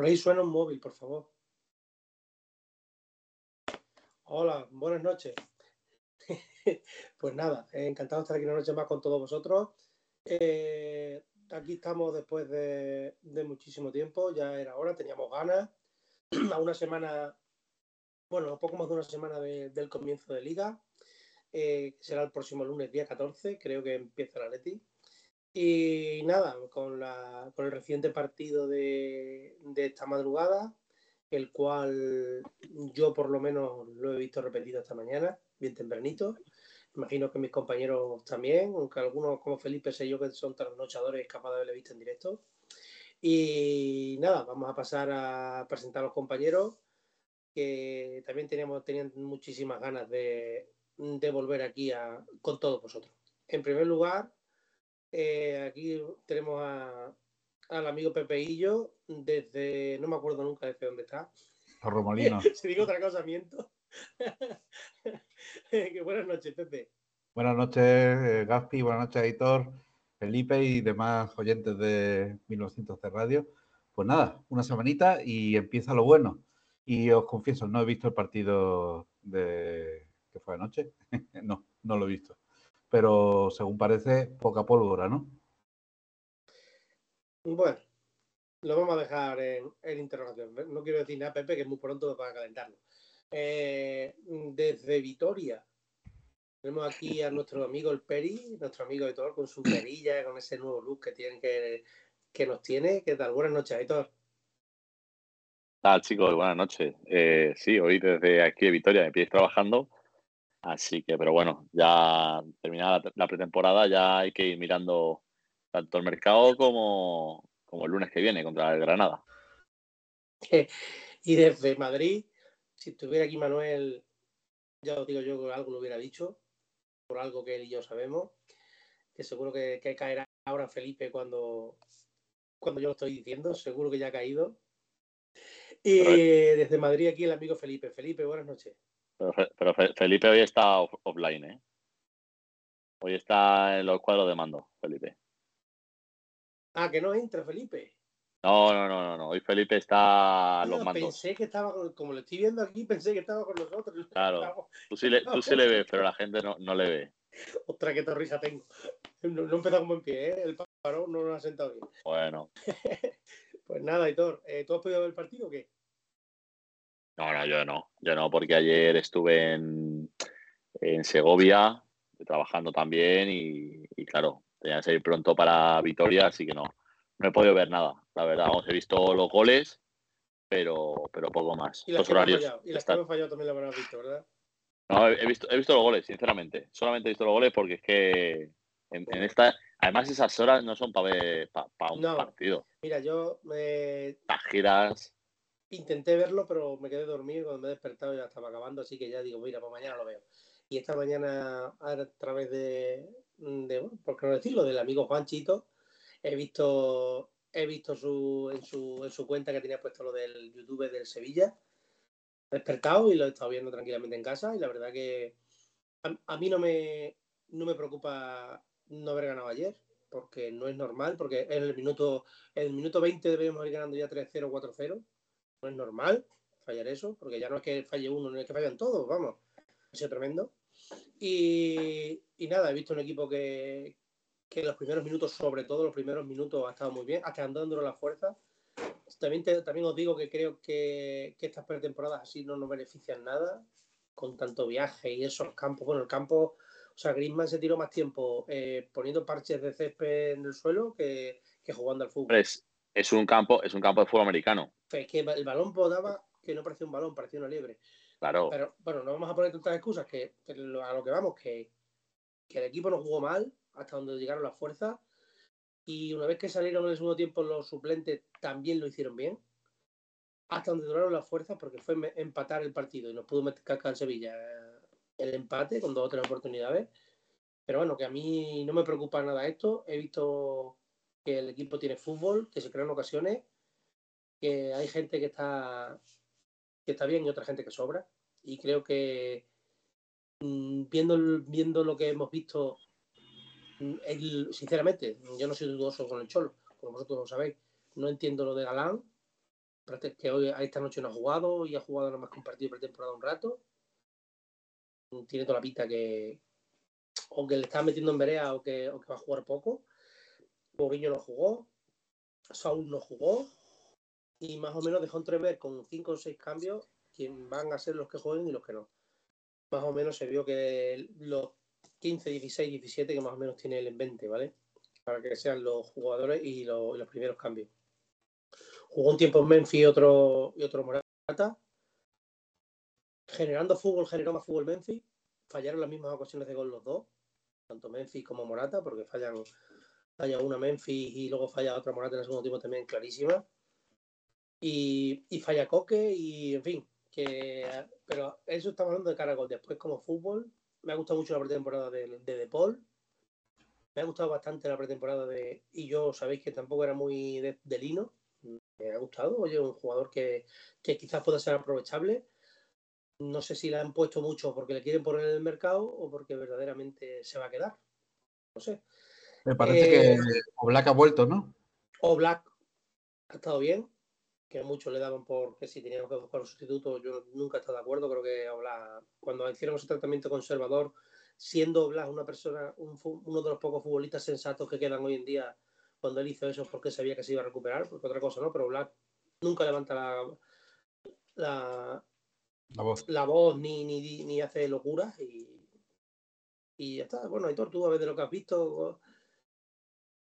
Por ahí suena un móvil, por favor. Hola, buenas noches. pues nada, encantado de estar aquí una noche más con todos vosotros. Eh, aquí estamos después de, muchísimo tiempo, ya era hora, teníamos ganas. A una semana, bueno, un poco más de una semana del comienzo de liga. Eh, será el próximo lunes, día 14, creo que empieza la Leti. Y nada, con, la, con el reciente partido de, de esta madrugada, el cual yo por lo menos lo he visto repetido esta mañana, bien tempranito. Imagino que mis compañeros también, aunque algunos como Felipe sé yo que son trasnochadores capaz de haberle visto en directo. Y nada, vamos a pasar a presentar a los compañeros que también teníamos, tenían muchísimas ganas de, volver aquí a, con todos vosotros. En primer lugar, eh, aquí tenemos a, al amigo Pepeillo desde, no me acuerdo nunca desde dónde está. A Romolino. si digo otra cosa, miento. buenas noches, Pepe. Buenas noches, eh, Gaspi, buenas noches, Editor, Felipe y demás oyentes de 1900 de Radio. Pues nada, una semanita y empieza lo bueno. Y os confieso, no he visto el partido de que fue anoche. no, no lo he visto. Pero según parece, poca pólvora, ¿no? Bueno, lo vamos a dejar en, interrogación. No quiero decir nada, Pepe, que es muy pronto para calentarlo. Eh, desde Vitoria, tenemos aquí a nuestro amigo el Peri, nuestro amigo Editor, con su perilla, con ese nuevo look que, tienen que, que nos tiene. ¿Qué tal? Buenas noches, Editor. tal, chicos? Buenas noches. Eh, sí, hoy desde aquí de Vitoria me pides trabajando. Así que, pero bueno, ya terminada la pretemporada, ya hay que ir mirando tanto el mercado como, como el lunes que viene contra el Granada. y desde Madrid, si estuviera aquí Manuel, ya os digo yo que algo lo hubiera dicho, por algo que él y yo sabemos, que seguro que, caerá ahora Felipe cuando, cuando yo lo estoy diciendo, seguro que ya ha caído. Y desde Madrid aquí el amigo Felipe. Felipe, buenas noches. Pero, Felipe hoy está offline, ¿eh? Hoy está en los cuadros de mando, Felipe. Ah, que no entra Felipe. No, no, no, no, Hoy Felipe está a los mandos. Pensé que estaba, como lo estoy viendo aquí, pensé que estaba con nosotros. Claro, tú sí le, tú sí le ves, pero la gente no, no le ve. Ostras, qué torrija tengo. No, no empezado como en pie, ¿eh? El parón no lo ha sentado bien. Bueno. pues nada, Hitor, eh, ¿tú has podido ver el partido o qué? No, no, yo no. Yo no, porque ayer estuve en, en Segovia trabajando también y, y claro, tenía que salir pronto para Vitoria, así que no, no he podido ver nada. La verdad, Vamos, he visto los goles, pero, pero poco más. Y las que horarios. Fallado. Y las que fallado también lo habrás visto, ¿verdad? No, he visto, he visto los goles, sinceramente. Solamente he visto los goles porque es que en, esta. Además, esas horas no son para para un partido. Mira, yo me. Las giras. Intenté verlo, pero me quedé dormido. Cuando me he despertado ya estaba acabando, así que ya digo, mira, pues mañana lo veo. Y esta mañana, a través de, de por qué no decirlo, del amigo Juanchito, he visto, he visto su, en, su, en su cuenta que tenía puesto lo del YouTube del Sevilla. Despertado y lo he estado viendo tranquilamente en casa y la verdad que a, mí no me, no me preocupa no haber ganado ayer, porque no es normal, porque en el minuto, en el minuto 20 debemos ir ganando ya 3-0, 4-0. No es normal fallar eso, porque ya no es que falle uno, no es que fallan todos, vamos. Ha sido tremendo. Y, nada, he visto un equipo que, que los primeros minutos, sobre todo los primeros minutos, ha estado muy bien, hasta andando la fuerza. También, también os digo que creo que, estas pretemporadas así no nos benefician nada, con tanto viaje y esos campos. Bueno, el campo, o sea, Griezmann se tiró más tiempo eh, poniendo parches de césped en el suelo que, que jugando al fútbol. Es, un campo, es un campo de fútbol americano. Es que el balón podaba que no parecía un balón, parecía una liebre. Claro. Pero bueno, no vamos a poner tantas excusas que, a lo que vamos, que, el equipo no jugó mal hasta donde llegaron las fuerzas. Y una vez que salieron en el segundo tiempo los suplentes, también lo hicieron bien. Hasta donde duraron las fuerzas, porque fue empatar el partido y nos pudo meter en Sevilla el empate con dos o tres oportunidades. Pero bueno, que a mí no me preocupa nada esto. He visto que el equipo tiene fútbol, que se crean ocasiones, que hay gente que está que está bien y otra gente que sobra. Y creo que mm, viendo, viendo lo que hemos visto, mm, sinceramente, yo no soy dudoso con el Cholo, como vosotros lo sabéis. No entiendo lo de Galán, que hoy esta noche no ha jugado y ha jugado nada más compartido pretemporada un rato. Tiene toda la pinta que o que le está metiendo en que, o que va a jugar poco. Mourinho no jugó, Saúl no jugó y más o menos dejó entrever con cinco o seis cambios quién van a ser los que jueguen y los que no. Más o menos se vio que los 15, 16, 17 que más o menos tiene el en 20, ¿vale? Para que sean los jugadores y los, primeros cambios. Jugó un tiempo en Memphis y otro, y otro Morata. Generando fútbol, generó más fútbol Memphis. Fallaron las mismas ocasiones de gol los dos, tanto Memphis como Morata, porque fallan, falla una Memphis y luego falla otra Morata en el segundo tiempo también clarísima. Y, y falla Coque y, en fin, que pero eso estamos hablando de cara gol. Después, como fútbol, me ha gustado mucho la pretemporada de, de, Paul. Me ha gustado bastante la pretemporada de. Y yo sabéis que tampoco era muy de, de Lino me ha gustado. Oye, un jugador que, que, quizás pueda ser aprovechable. No sé si la han puesto mucho porque le quieren poner en el mercado o porque verdaderamente se va a quedar. No sé. Me parece eh, que Oblak ha vuelto, ¿no? Oblak ha estado bien. Que muchos le daban por que si teníamos que buscar un sustituto, yo nunca he estado de acuerdo. Creo que Oblak, cuando hicieron ese tratamiento conservador, siendo Oblak una persona, un, uno de los pocos futbolistas sensatos que quedan hoy en día, cuando él hizo eso porque sabía que se iba a recuperar, porque otra cosa no, pero Black nunca levanta la, la, la voz, la voz ni, ni, ni, hace locuras y, y ya está. Bueno, Aitor, tú a ver de lo que has visto,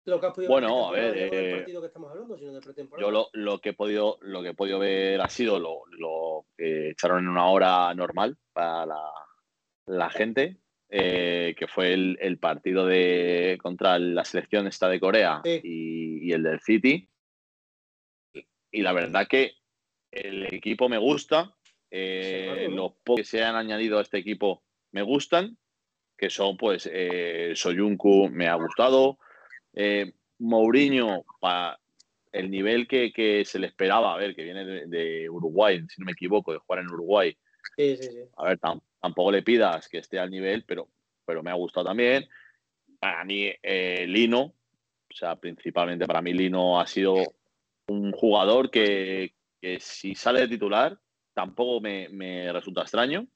lo que has podido bueno, a ver, no del partido que estamos hablando, sino de pretemporada. Yo lo, lo, que he podido, lo que he podido ver ha sido lo, lo que echaron en una hora normal para la, la gente, eh, que fue el, el, partido de contra la selección esta de Corea sí. y, y, el del City. Y la verdad que el equipo me gusta. Eh, los pocos que se han añadido a este equipo me gustan, que son pues eh, Soyuncu me ha gustado, eh, Mourinho para el nivel que, que, se le esperaba, a ver, que viene de, de, Uruguay, si no me equivoco, de jugar en Uruguay. Sí, sí, sí. A ver, tampoco le pidas que esté al nivel, pero, pero me ha gustado también. Para mí, eh, Lino, o sea, principalmente para mí Lino ha sido un jugador que, que si sale de titular tampoco me, me, resulta extraño.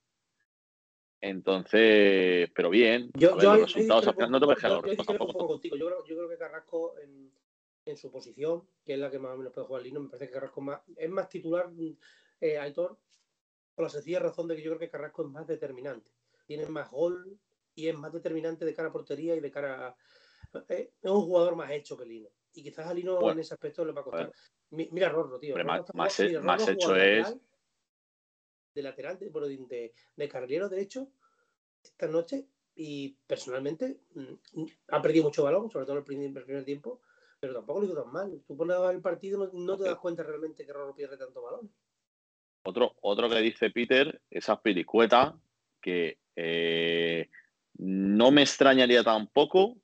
Entonces, pero bien. Yo, ver, yo los resultados no te voy a yo, yo tampoco. Contigo. Yo, creo, yo creo que Carrasco en, en, su posición, que es la que más o menos puede jugar Lino, me parece que Carrasco más, es más titular, eh, Aitor, por la sencilla razón de que yo creo que Carrasco es más determinante. Tiene más gol y es más determinante de cara a portería y de cara a... Eh, es un jugador más hecho que Lino. Y quizás a Lino bueno, en ese aspecto le va a costar. Bueno. Mira Rorro, tío. Rorro más, más hecho es... De lateral, de, bueno, de, de carrilero derecho, esta noche. Y personalmente mm, ha perdido mucho balón, sobre todo en el primer, tiempo, pero tampoco lo hizo tan mal. Tú pones el partido no, no te das cuenta realmente que Rorro pierde tanto balón. Otro, otro que dice Peter, esa piricueta, que eh, no me extrañaría tampoco.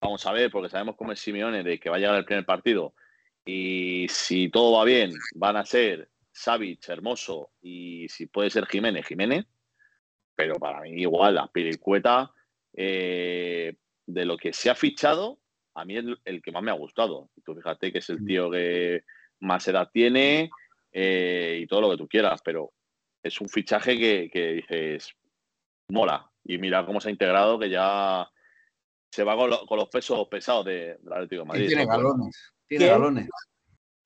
Vamos a ver, porque sabemos cómo es Simeone de que va a llegar el primer partido. Y si todo va bien, van a ser Savic, Hermoso y si puede ser Jiménez, Jiménez. Pero para mí, igual, la piricueta eh, de lo que se ha fichado, a mí es el, que más me ha gustado. Y tú fíjate que es el tío que más edad tiene, eh, y todo lo que tú quieras, pero es un fichaje que, que, dices, mola. Y mira cómo se ha integrado, que ya se va con, lo, con los pesos pesados de, del Atlético de Madrid. Tiene galones, tiene galones.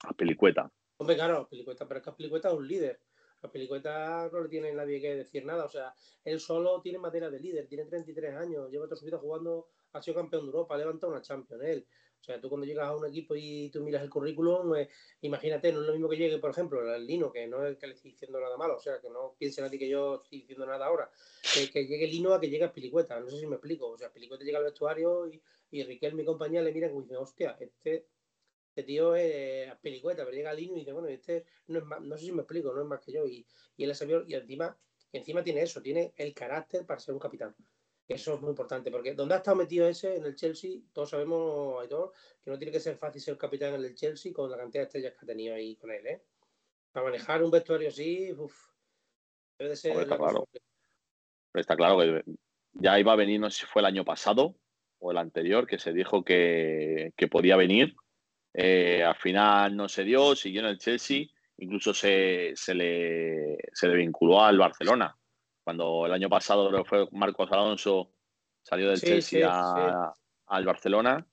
A Pelicueta. Hombre, claro, Pelicueta, pero es que Pelicueta es un líder. A Pelicueta no le tiene nadie que decir nada. O sea, él solo tiene materia de líder, tiene 33 años, lleva toda su vida jugando, ha sido campeón de Europa, ha levantado una Champions. Él. O sea, tú cuando llegas a un equipo y tú miras el currículum, imagínate, no es lo mismo que llegue, por ejemplo, el Lino, que no es que le estoy diciendo nada malo, o sea, que no piense nadie que yo estoy diciendo nada ahora, que, que llegue Lino a que llegue a Pilicueta, no sé si me explico, o sea, Pilicueta llega al vestuario y, y Riquel, mi compañía, le mira y dice, hostia, este, este tío es a Pilicueta, pero llega Lino y dice, bueno, este no es más, no sé si me explico, no es más que yo, y, y él sabido, y encima, encima tiene eso, tiene el carácter para ser un capitán. Eso es muy importante, porque donde ha estado metido ese en el Chelsea, todos sabemos, Aitor, que no tiene que ser fácil ser capitán en el Chelsea con la cantidad de estrellas que ha tenido ahí con él, ¿eh? Para manejar un vestuario así, uff, debe de ser. Hombre, está claro. Está claro que ya iba a venir, no sé si fue el año pasado o el anterior, que se dijo que, que podía venir. Eh, al final no se dio, siguió en el Chelsea incluso se, se, le, se le vinculó al Barcelona. Cuando el año pasado fue Marcos Alonso, salió del Chelsea al Barcelona.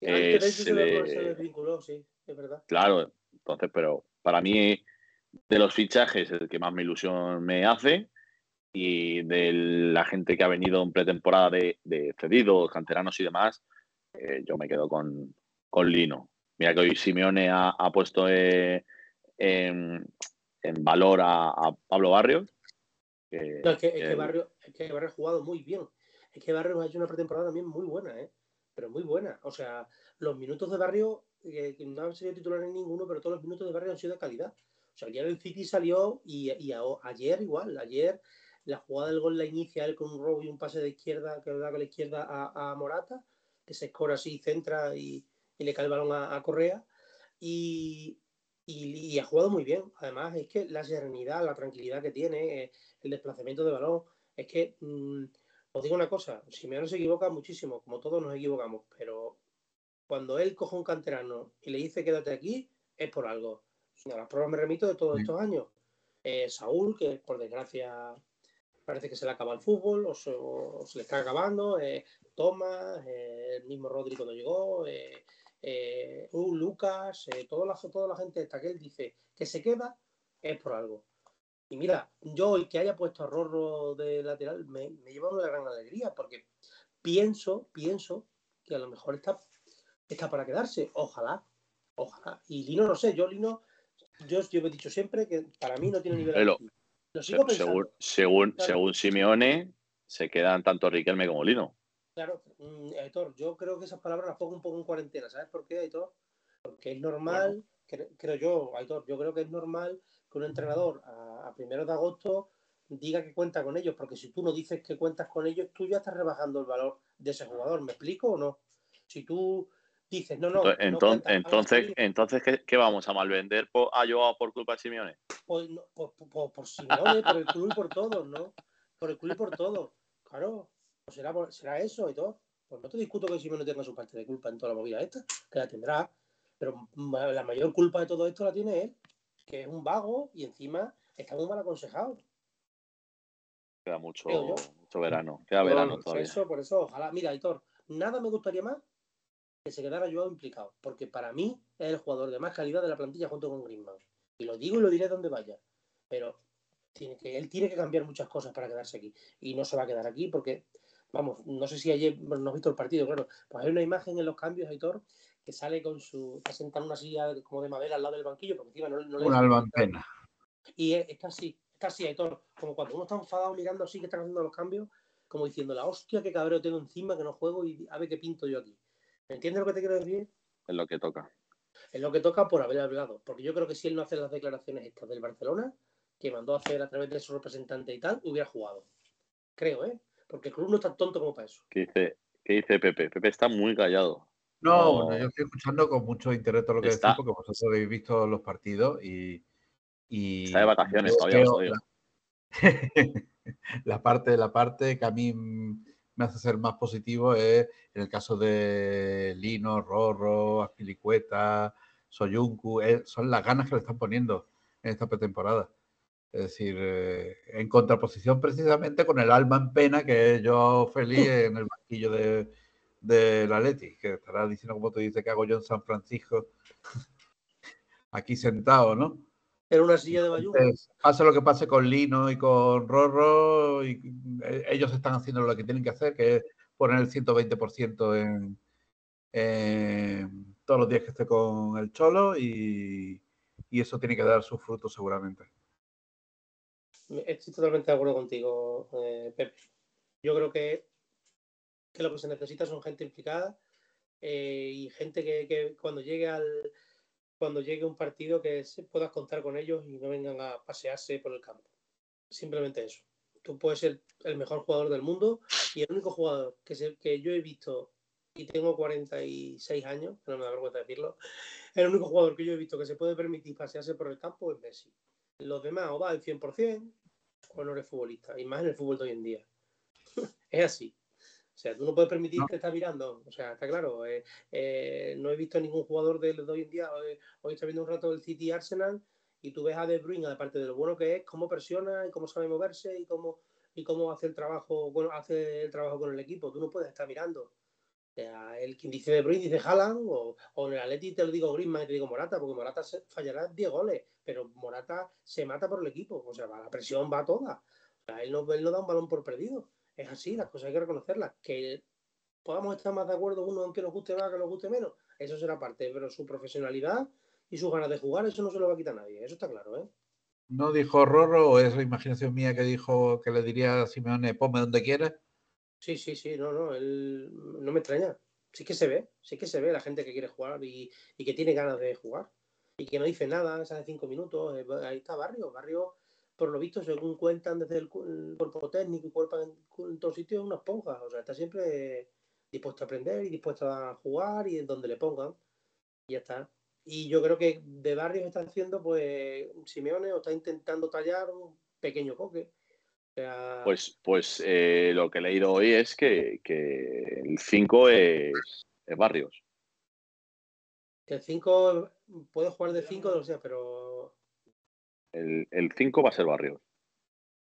Eh, se, le... vinculó, sí, es verdad. Claro, entonces, pero para mí, de los fichajes, el que más me ilusión me hace y de la gente que ha venido en pretemporada de, de cedidos, canteranos y demás, eh, yo me quedo con, con, Lino. Mira que hoy Simeone ha, puesto eh, en, valor a, Pablo Barrios. es, que, Barrio, ha jugado muy bien. Es que Barrios ha hecho una pretemporada también muy buena, ¿eh? pero muy buena. O sea, los minutos de Barrio, que no han sido titulares ninguno, pero todos los minutos de Barrio han sido de calidad. O sea, ayer el City salió y, ayer igual, ayer la jugada del gol la inicia él con un robo y un pase de izquierda que da con la izquierda a, Morata, que se escora así, centra y, le cae el balón a, Correa. Y, y, ha jugado muy bien. Además, es que la serenidad, la tranquilidad que tiene, eh, el desplazamiento de balón, es que, mm, os digo una cosa, si no se equivoca muchísimo, como todos nos equivocamos, pero cuando él coge un canterano y le dice quédate aquí, es por algo. A las pruebas me remito de todos estos años. Eh, Saúl, que por desgracia parece que se le acaba el fútbol o se, le está acabando. Eh, Tomás, el mismo Rodri cuando llegó, eh, uh, Lucas, eh, toda, la, toda la gente esta que él dice que se queda, es por algo. Y mira, yo el que haya puesto a Rorro de lateral me, me lleva una gran alegría porque pienso, pienso que a lo mejor está, está para quedarse. Ojalá, ojalá. Y Lino, no sé, yo Lino, yo, yo he dicho siempre que para mí no tiene nivel. según, según, según Simeone, se quedan tanto Riquelme como Lino. Claro, mm, Aitor, yo creo que esas palabras las pongo un poco en cuarentena, ¿sabes por qué, Aitor? Porque es normal, creo, yo, Aitor, yo creo que es normal que un entrenador a, primeros de agosto diga que cuenta con ellos, porque si tú no dices que cuentas con ellos, tú ya estás rebajando el valor de ese jugador, ¿me explico o no? Si tú dices, no, no. Entonces, entonces, entonces ¿qué, vamos a malvender por, a Joao por culpa de Simeone? Pues, por, por Simeone, por el club y por todos, ¿no? Por el club y por todos. Claro, será, será eso y todo. Pues no te discuto que si no tenga su parte de culpa en toda la movida esta, que la tendrá, pero la mayor culpa de todo esto la tiene él, que es un vago y encima está muy mal aconsejado. Queda mucho, mucho verano, queda verano por Eso, por eso, ojalá. Mira, Hitor, nada me gustaría más que se quedara yo implicado, porque para mí es el jugador de más calidad de la plantilla junto con Griezmann. Y lo digo y lo diré donde vaya. Pero tiene que, él tiene que cambiar muchas cosas para quedarse aquí. Y no se va a quedar aquí porque vamos, no sé si ayer no has visto el partido, claro, pues hay una imagen en los cambios, Aitor, que sale con su, está sentado en una silla como de madera al lado del banquillo, porque encima no, no le... Un alma en pena. Y es, es casi, casi, Aitor, como cuando uno está enfadado mirando así que están haciendo los cambios, como diciendo, la hostia, qué cabreo tengo encima, que no juego y a ver qué pinto yo aquí. ¿Me entiendes lo que te quiero decir? Es lo que toca. Es lo que toca por haber hablado, porque yo creo que si él no hace las declaraciones estas del Barcelona, que mandó a hacer a través de su representante y tal, hubiera jugado. Creo, ¿eh? Porque el club no está tonto como para eso. ¿Qué dice, qué dice Pepe? Pepe está muy callado. No, yo estoy escuchando con mucho interés todo lo que decís, porque vosotros habéis visto los partidos y. y está de vacaciones todavía, la, la parte, la parte que a mí me hace ser más positivo es en el caso de Lino, Rorro, Aspilicueta, Soyuncu, son las ganas que le están poniendo en esta pretemporada. Es decir, eh, en contraposición precisamente con el alma en pena que yo feliz en el banquillo de, de la Leti, que estará diciendo como tú dices que hago yo en San Francisco, aquí sentado, ¿no? En una silla de bayú. Pase lo que pase con Lino y con Rorro, y eh, ellos están haciendo lo que tienen que hacer, que es poner el 120% en, en, todos los días que esté con el Cholo y, y eso tiene que dar sus frutos seguramente. Estoy totalmente de acuerdo contigo, eh, Pepe. Yo creo que, lo que se necesita son gente implicada eh, y gente que, cuando llegue al cuando llegue un partido que puedas contar con ellos y no vengan a pasearse por el campo. Simplemente eso. Tú puedes ser el mejor jugador del mundo y el único jugador que, que yo he visto y tengo 46 años, no me da vergüenza decirlo, el único jugador que yo he visto que se puede permitir pasearse por el campo es Messi. Los demás o va al 100% o no eres futbolista, y más en el fútbol de hoy en día. es así. O sea, tú no puedes permitirte estar mirando. O sea, está claro. Eh, eh, no he visto ningún jugador de, hoy en día. Hoy, hoy estoy viendo un rato el City Arsenal y tú ves a De Bruyne, aparte de lo bueno que es, cómo presiona y cómo sabe moverse y cómo, y cómo hace el trabajo, bueno, hace el trabajo con el equipo. Tú no puedes estar mirando. O sea, el quien dice De Bruyne dice Haaland, o, o en el Atleti te lo digo Griezmann y te digo Morata, porque Morata fallará 10 goles, pero Morata se mata por el equipo. O sea, la presión va toda. O sea, él no, él no da un balón por perdido. Es así, las cosas hay que reconocerlas. Que podamos estar más de acuerdo uno en que nos guste más, que nos guste menos, eso será parte, pero su profesionalidad y sus ganas de jugar, eso no se lo va a quitar nadie, eso está claro, ¿eh? ¿No dijo Rorro o es la imaginación mía que dijo que le diría a Simeone, ponme donde quieras? Sí, sí, sí, no, no, él no me extraña. Sí que se ve, sí que se ve la gente que quiere jugar y, y que tiene ganas de jugar y que no dice nada, hace cinco minutos, eh, ahí está Barrio, Barrio por lo visto, según cuentan desde el, cuerpo técnico y cuerpo en, en todos sitios, es una esponja. O sea, está siempre dispuesto a aprender y dispuesto a jugar y en donde le pongan. Y ya está. Y yo creo que de Barrios está haciendo, pues, Simeone o está intentando tallar un pequeño coque. O sea, Pues, pues eh, lo que he leído hoy es que, que el 5 es, es Barrios. que el 5 puede jugar de 5, o sea, pero El 5 va a ser Barrios.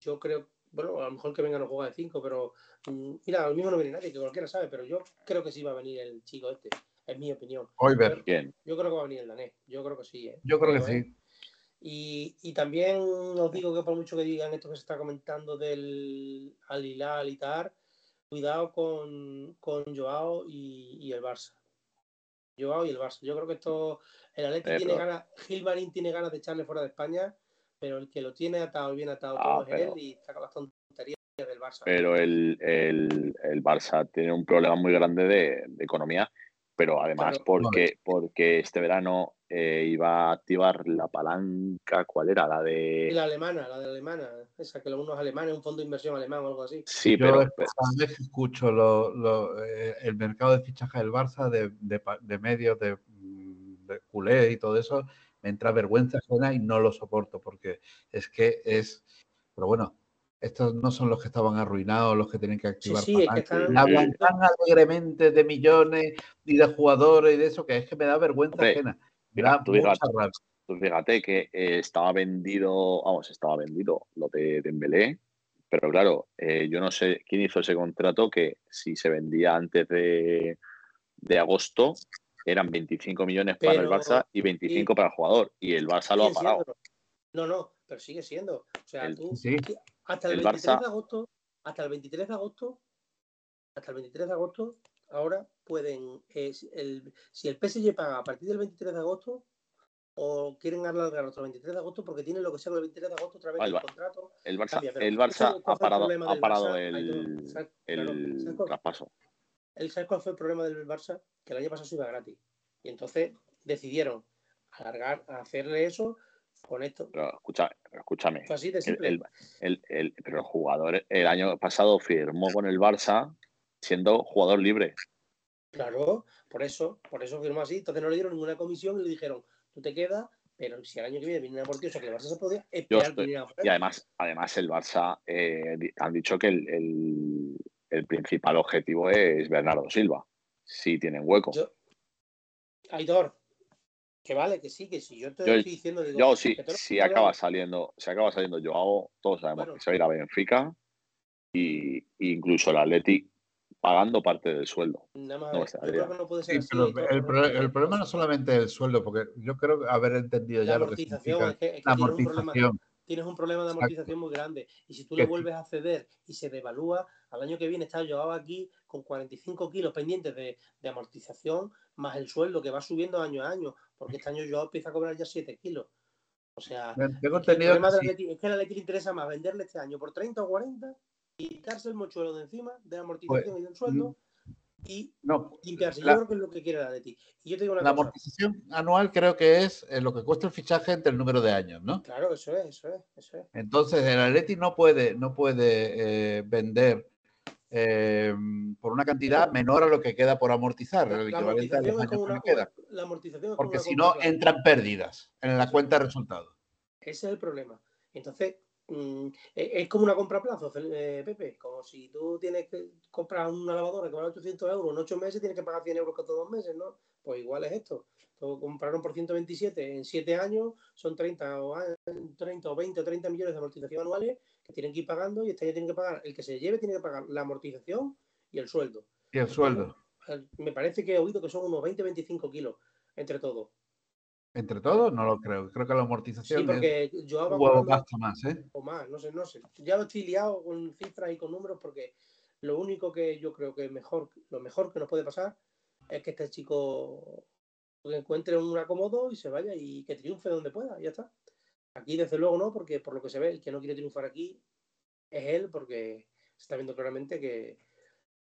yo creo, bueno, a lo mejor que venga no juega de 5, pero mm, mira, al mismo no viene nadie, que cualquiera sabe, pero yo creo que sí va a venir el chico este, es mi opinión. Oiber, Bien. Yo creo que va a venir el danés, yo creo que sí. ¿eh? yo creo que ¿eh? sí. Y, y también os digo que por mucho que digan esto que se está comentando del Al Hilal y tal, cuidado con, con Joao y, y el Barça. Joao y el Barça. Yo creo que esto, el Atleti tiene ganas, Gilmarín tiene ganas de echarle fuera de España, pero el que lo tiene atado y bien atado Ah, todo es pero- él y saca las tonterías del Barça. Pero el, el, el Barça tiene un problema muy grande de, de economía, pero además Claro. porque, porque este verano eh, iba a activar la palanca, ¿cuál era? La de... la alemana, la de la alemana, esa que unos alemanes, un fondo de inversión alemán o algo así. Sí, Yo pero, es que cada vez que escucho lo- lo, eh, el mercado de fichaje del Barça, de, de pa- de medios, de, mm, de culé y todo eso, me entra vergüenza ajena y no lo soporto porque es que es. Pero bueno, estos no son los que estaban arruinados, los que tienen que activar sí, es que palanca, y están- hablan tan alegremente de millones y de jugadores y de eso que es que me da vergüenza Hombre, ajena. Me mira, da tú mucha fíjate. rabia. Pues fíjate que eh, estaba vendido, vamos, estaba vendido lo de Dembélé, pero claro, eh, yo no sé quién hizo ese contrato que si se vendía antes de, de agosto eran 25 millones para el Barça y 25 para el jugador y el Barça lo ha parado. siendo. No, no, pero sigue siendo. O sea, El- tú, Sí. hasta el, El 23 Barça- de agosto, hasta el 23 de agosto, hasta el 23 de agosto, ahora pueden, eh, si el, si el PSG paga a partir del 23 de agosto, o quieren alargar el 23 de agosto porque tienen lo que sea el 23 de agosto otra vez el el contrato. El Barça, cambia, el ¿tú Barça ha el parado, problema ha parado Barça? el, el ¿sabes cuál- traspaso. ¿El sabes cuál fue el problema del Barça? Que el año pasado se iba gratis. Y entonces decidieron alargar, hacerle eso con esto. Pero escucha, escúchame, Fue así de el, simple. el- el- el- pero el jugador el año pasado firmó con el Barça siendo jugador libre. Claro, por eso, por eso firmó así. Entonces no le dieron ninguna comisión y le dijeron, tú te quedas, pero si al año que viene viene por ti, o sea que el Barça se podía esperar que estoy- viniera por Y además, además el Barça eh, han dicho que el, el- el principal objetivo es Bernardo Silva, si tienen hueco. Yo- Aitor, que vale, que sí, que sí. Yo te Yo- estoy diciendo, digo, Yo sí, si jugadores- acaba saliendo, si acaba saliendo Joao, todos sabemos Bueno. que se va a ir a Benfica y, y incluso el Atleti pagando parte del más, no me yo extrañaría. creo que no puede ser Sí, así. pero Aitor, el, por- pro- el problema no es solamente el sueldo, porque yo creo haber entendido la ya lo que amortización, significa es que, es que la tienes un problema amortización. tienes un problema de Exacto. amortización muy grande. Y si tú le vuelves a ceder y se devalúa, al año que viene está llevado aquí con 45 kilos pendientes de, de amortización, más el sueldo que va subiendo año a año, porque este año yo empieza a cobrar ya 7 kilos. O sea, Tengo es que el problema que sí. Es que al Atleti le interesa más venderle este año por 30 o 40, quitarse el mochuelo de encima de la amortización y del sueldo y No, limpiarse. la- Yo creo que es lo que quiere el Atleti. Y yo te digo una la cosa. amortización anual creo que es eh, lo que cuesta el fichaje entre el número de años, ¿no? Claro, eso es, eso es, eso es. Entonces el Atleti no puede, no puede eh, vender eh, por una cantidad menor a lo que queda por amortizar, el equivalente a los amortización es años como que una, le queda. la amortización es como Porque si no, entran pérdidas en la cuenta de resultados. Ese es el problema. Entonces, mm, e, es como una compra a plazo, eh, Pepe. Como si tú tienes que comprar una lavadora que vale 800 euros en 8 meses, tienes que pagar 100 euros cada dos meses, ¿no? Pues igual es esto. compraron por 127 en 7 años, son 30 o, 30 o 20 o 30 millones de amortización anuales que tienen que ir pagando y este año tienen que pagar, el que se lleve tiene que pagar la amortización y el sueldo. Y el sueldo. Me parece que he oído que son unos 20-25 kilos entre todos. ¿Entre todos? No lo creo. Creo que la amortización sí, porque yo un huevo más, ¿eh? O más, no sé, no sé. Ya estoy liado con cifras y con números porque lo único que yo creo que mejor, lo mejor que nos puede pasar es que este chico encuentre un acomodo y se vaya y que triunfe donde pueda, ya está. Aquí desde luego no, porque por lo que se ve, el que no quiere triunfar aquí es él, porque se está viendo claramente que,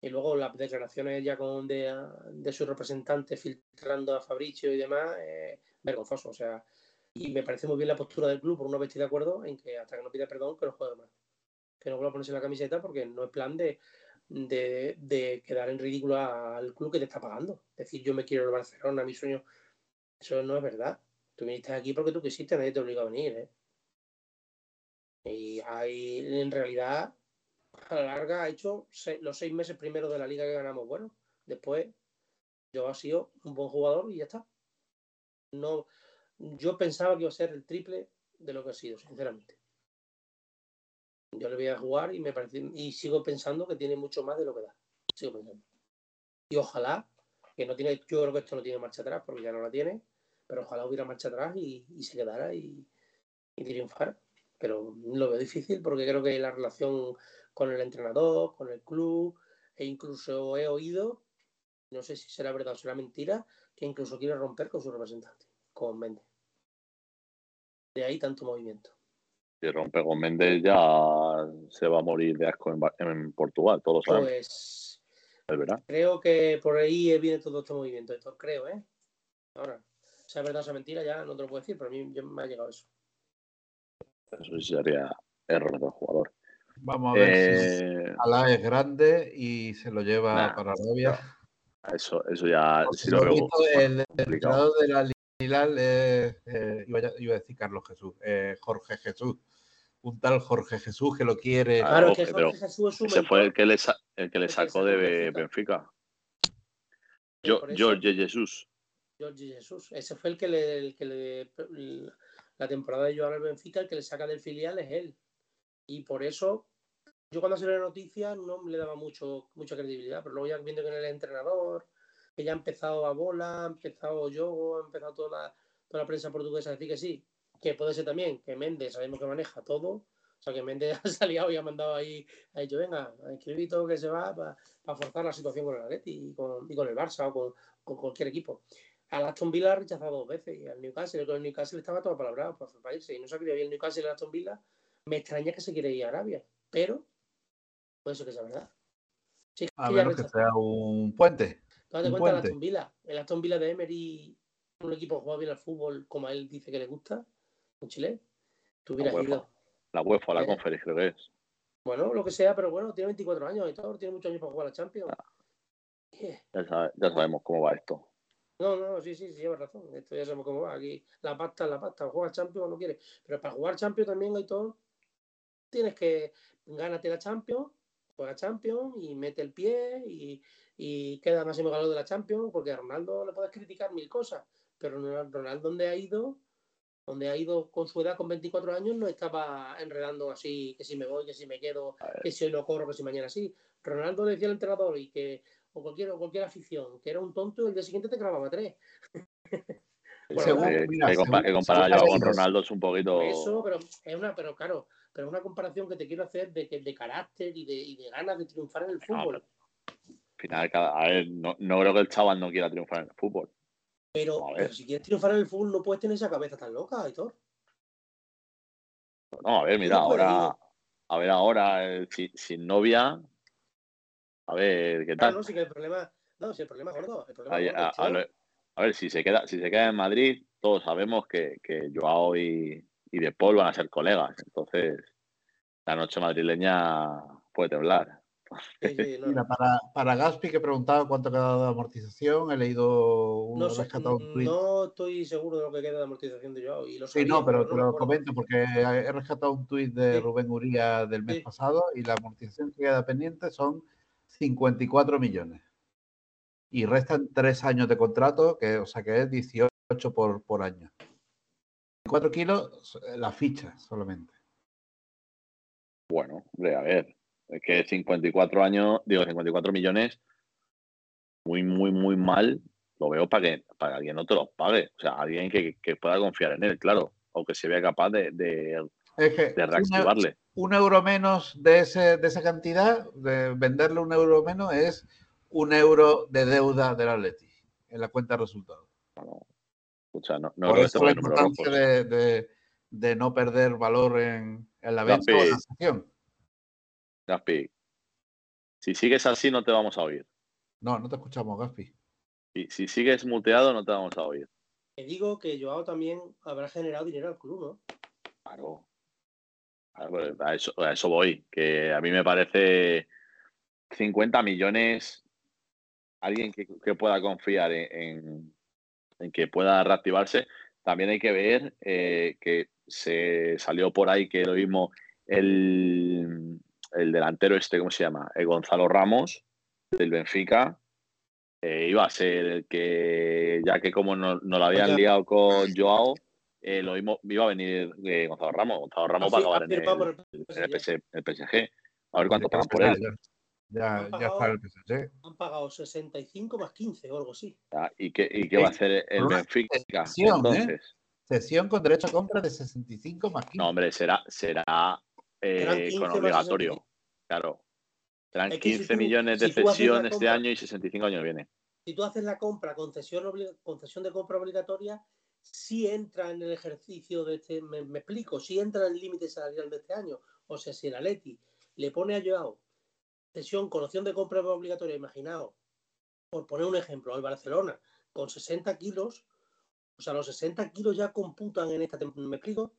y luego las declaraciones ya con de, de su representante filtrando a Fabricio y demás, eh, vergonzoso. O sea, y me parece muy bien la postura del club, por una vez estoy de acuerdo en que hasta que no pida perdón, que no juegue más. Que no vuelva a ponerse la camiseta porque no es plan de, de, quedar en ridículo al club que te está pagando. Decir, yo me quiero el Barcelona, mi sueño. Eso no es verdad. Tú viniste aquí porque tú quisiste, nadie te obligó a venir. ¿eh? Y hay, en realidad, a la larga ha hecho los seis meses primero de la liga que ganamos. Bueno, después yo ha sido un buen jugador y ya está. No, yo pensaba que iba a ser el triple de lo que ha sido, sinceramente. Yo le voy a jugar y me parece y sigo pensando que tiene mucho más de lo que da. Sigo pensando. Y ojalá que no tiene, yo creo que esto no tiene marcha atrás porque ya no la tiene, pero ojalá hubiera marcha atrás y, se quedara y, y triunfara. Pero lo veo difícil porque creo que la relación con el entrenador, con el club, e incluso he oído, no sé si será verdad o será mentira, que incluso quiere romper con su representante, con Méndez. De ahí tanto movimiento. Si rompe con Méndez ya se va a morir de asco en, Portugal, todos lo Pues creo que por ahí viene todo este movimiento, esto creo, ¿eh? Ahora, sea verdad o sea mentira, ya no te lo puedo decir, pero a mí me ha llegado eso. Eso sería error del jugador. Vamos a ver si eh, Alá es grande y se lo lleva para Arabia. Eso, eso ya si lo veo El entrenador de la Hilal eh, iba, a, decir Carlos Jesús, eh, Jorge Jesús. Un tal Jorge Jesús que lo quiere. Claro, que Jorge Jesús Ese fue el que le, el que le sacó de Benfica. Yo, Jorge Jesús. Jorge Jesús. Ese fue el que le, el que le la temporada de Joan al Benfica, el que le saca del filial es él. Y por eso, yo cuando salió la noticia no le daba mucho, mucha credibilidad, pero luego ya viendo que en el entrenador, que ya ha empezado a bola, ha empezado Yogo, ha empezado toda la, toda la prensa portuguesa a decir que sí, que puede ser también que Méndez sabemos que maneja todo, o sea que Méndez ha salido y ha mandado ahí, ha dicho, venga, escribí todo que se va para forzar la situación con el Atleti y con, y con el Barça o con, con, cualquier equipo. Al Aston Villa ha rechazado dos veces y al Newcastle, el Newcastle estaba todo palabrado para irse y no se ha querido ir el Newcastle y el Aston Villa me extraña que se quiera ir a Arabia, pero puede ser que sea verdad. a menos que sea un puente. Date cuenta, el Aston Villa, el Aston Villa de Emery, un equipo que juega bien al fútbol, como a él dice que le gusta, un Chile, tú hubieras la ido. La UEFA, la ¿Eh? conferencia creo que es. Bueno, lo que sea, pero bueno, tiene 24 años y todo, tiene muchos años para jugar a la Champions. Ah. Ya, ya, sabemos cómo va esto. No, no, sí, sí, sí, lleva razón. Esto ya sabemos cómo va. Aquí la pasta la pasta. Juega Champions o no quiere. Pero para jugar Champions también hay todo tienes que gánate la Champions, juega Champions y mete el pie y, y queda máximo galón de la Champions, porque a Ronaldo le puedes criticar mil cosas, pero Ronaldo donde ha ido, donde ha ido con su edad, con 24 años, no estaba enredando así, que si me voy, que si me quedo, que si hoy no corro, que si mañana sí. Ronaldo le decía al entrenador y que, o cualquier, cualquier afición, que era un tonto y el día siguiente te clavaba tres. bueno, que, comparar con Ronaldo es un poquito. Eso, pero es una, pero claro, pero es una comparación que te quiero hacer de, de carácter y de, y de ganas de triunfar en el fútbol. al final, a ver, no, no, creo que el chaval no quiera triunfar en el fútbol. Pero, si quieres triunfar en el fútbol, no puedes tener esa cabeza tan loca, Aitor. No, a ver, mira, ahora, a ver, ahora, eh, sin, novia, a ver, ¿qué tal? no, sí que el problema, no, si el problema es gordo. El problema a, ver, si se queda, si se queda en Madrid, todos sabemos que, que Joao y, y de Paul van a ser colegas. Entonces, la noche madrileña puede temblar. Mira, para, para Gaspi que preguntaba cuánto queda de amortización, he leído un, no, no estoy seguro de lo que queda de amortización de Joao. Y lo sí, no, pero te lo comento porque he rescatado un tuit de Rubén Uría del mes pasado y la amortización que queda pendiente son 54 millones. Y restan tres años de contrato, que, o sea que es 18 por, por año. 4 kilos eh, la ficha solamente. Bueno, hombre, a ver, es que 54 años, digo, 54 millones, muy, muy, muy mal, lo veo para que, para alguien no te los pague. O sea, alguien que, pueda confiar en él, claro, o que se vea capaz de, reactivarle. Un, euro menos de, ese, de esa cantidad, de venderle un euro menos, es un euro de deuda del Atleti en la cuenta de resultados. escucha, no, no Por eso la importancia de, de, no perder valor en, en la venta o en la acción. Gaspi, si sigues así no te vamos a oír. No, no te escuchamos, Gaspi. Y si sigues muteado no te vamos a oír. Te digo que Joao también habrá generado dinero al club, ¿no? Claro. Pues, a eso, a eso voy, que a mí me parece 50 millones, alguien que, pueda confiar en, que pueda reactivarse, también hay que ver eh, que se salió por ahí que lo mismo el, el delantero este, ¿cómo se llama? El Gonzalo Ramos, del Benfica, eh, iba a ser el que, ya que como no, lo habían liado con Joao, eh, lo mismo, iba a venir eh, Gonzalo Ramos. Gonzalo Ramos va a acabar en el, PSG. A ver cuánto pagan por él. Ya, ya está el PSG. Han pagado 65 más 15 o algo así. ¿Y qué, y qué va a hacer el Benfica? entonces? Sesión con derecho a compra de 65 más 15. No, hombre, será, será eh, con obligatorio. Claro. Serán 15 millones de cesión este año y 65 años viene. Si tú haces la compra, concesión, concesión de compra obligatoria, si entra en el ejercicio de este, me, explico, si entra en el límite salarial de este año. O sea, si el Atleti le pone a Joao cesión con opción de compra obligatoria, imaginaos, por poner un ejemplo, al Barcelona, con 60 kilos, o sea, los 60 kilos ya computan en esta temporada, ¿me explico?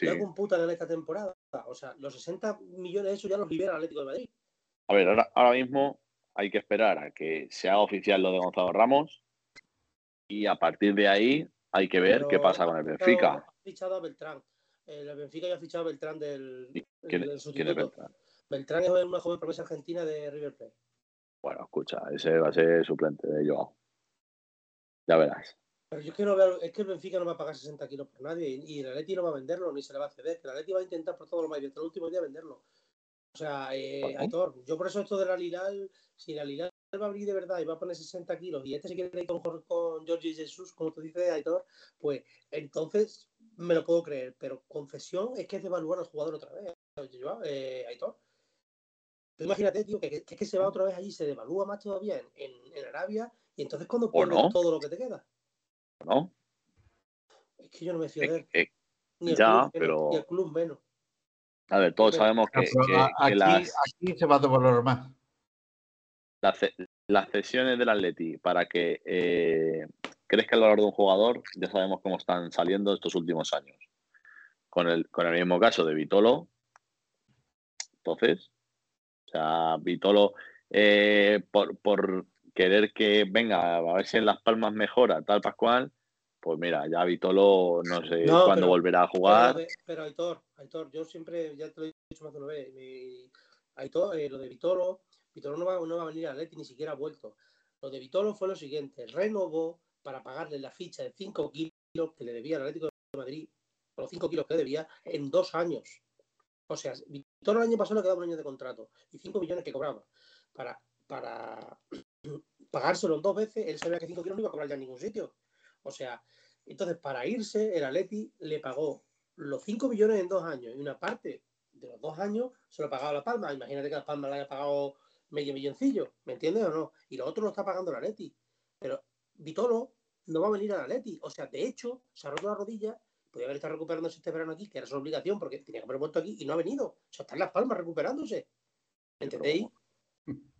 Ya computan en esta temporada. O sea, los 60 millones de eso ya los libera el Atlético de Madrid. A ver, ahora, ahora mismo hay que esperar a que se haga oficial lo de Gonzalo Ramos y a partir de ahí hay que ver qué pasa con el Benfica. Ha fichado a Beltrán. El Benfica ya ha fichado a Beltrán del, ¿Quién, es Beltrán? Beltrán es una joven promesa argentina de River Plate. Bueno, escucha, ese va a ser suplente de Joao. Ya verás. Pero yo es que no veo, es que el Benfica no va a pagar 60 kilos por nadie y, el Atleti no va a venderlo ni se le va a ceder. El Atleti va a intentar por todo lo más bien hasta el último día venderlo. O sea, eh, Aitor, yo por eso esto de la Lilal, si la Lilal va a abrir de verdad y va a poner 60 kilos y este se quiere ir con, con George Jesús, como tú dices, Aitor, pues entonces me lo puedo creer. Pero concesión es que es devaluar al jugador otra vez, eh, Aitor. imagínate, tío, que, que, se va otra vez allí, se devalúa más todavía en, en, Arabia y entonces cuando pierdes todo lo que te queda. ¿no? Es que yo no me fío de él. ni ya, pero. Ni el club menos. A ver, todos sabemos que, aquí, las, aquí, se va a devolver más. Las, las cesiones del Atleti para que eh, crezca el valor de un jugador, ya sabemos cómo están saliendo estos últimos años. Con el, con el mismo caso de Vitolo. Entonces, o sea, Vitolo, eh, por, por querer que venga a ver si en Las Palmas mejora, tal Pascual, pues mira, ya Vitolo no sé cuándo volverá a jugar. Pero, Aitor, Aitor, yo siempre, ya te lo he dicho más de una vez, Aitor, eh, lo de Vitolo, Vitolo no va, a venir a Leti, ni siquiera ha vuelto. Lo de Vitolo fue lo siguiente, renovó para pagarle la ficha de 5 kilos que le debía al Atlético de Madrid, los 5 kilos que debía, en dos años. O sea, Vitolo el año pasado le quedaba un año de contrato y 5 millones que cobraba para, para pagárselo dos veces, él sabía que 5 kilos no iba a cobrar ya en ningún sitio. O sea, entonces para irse, el Atleti le pagó los 5 millones en dos años y una parte de los dos años se lo pagaba La Palma. Imagínate que La Palma le haya pagado medio milloncillo, ¿me entiendes o no? Y lo otro lo está pagando el Atleti. Pero Vitolo no va a venir al Atleti. O sea, de hecho, se ha roto la rodilla, podría haber estado recuperándose este verano aquí, que era su obligación porque tenía que haber vuelto aquí y no ha venido. O sea, está en Las Palmas recuperándose. ¿Entendéis?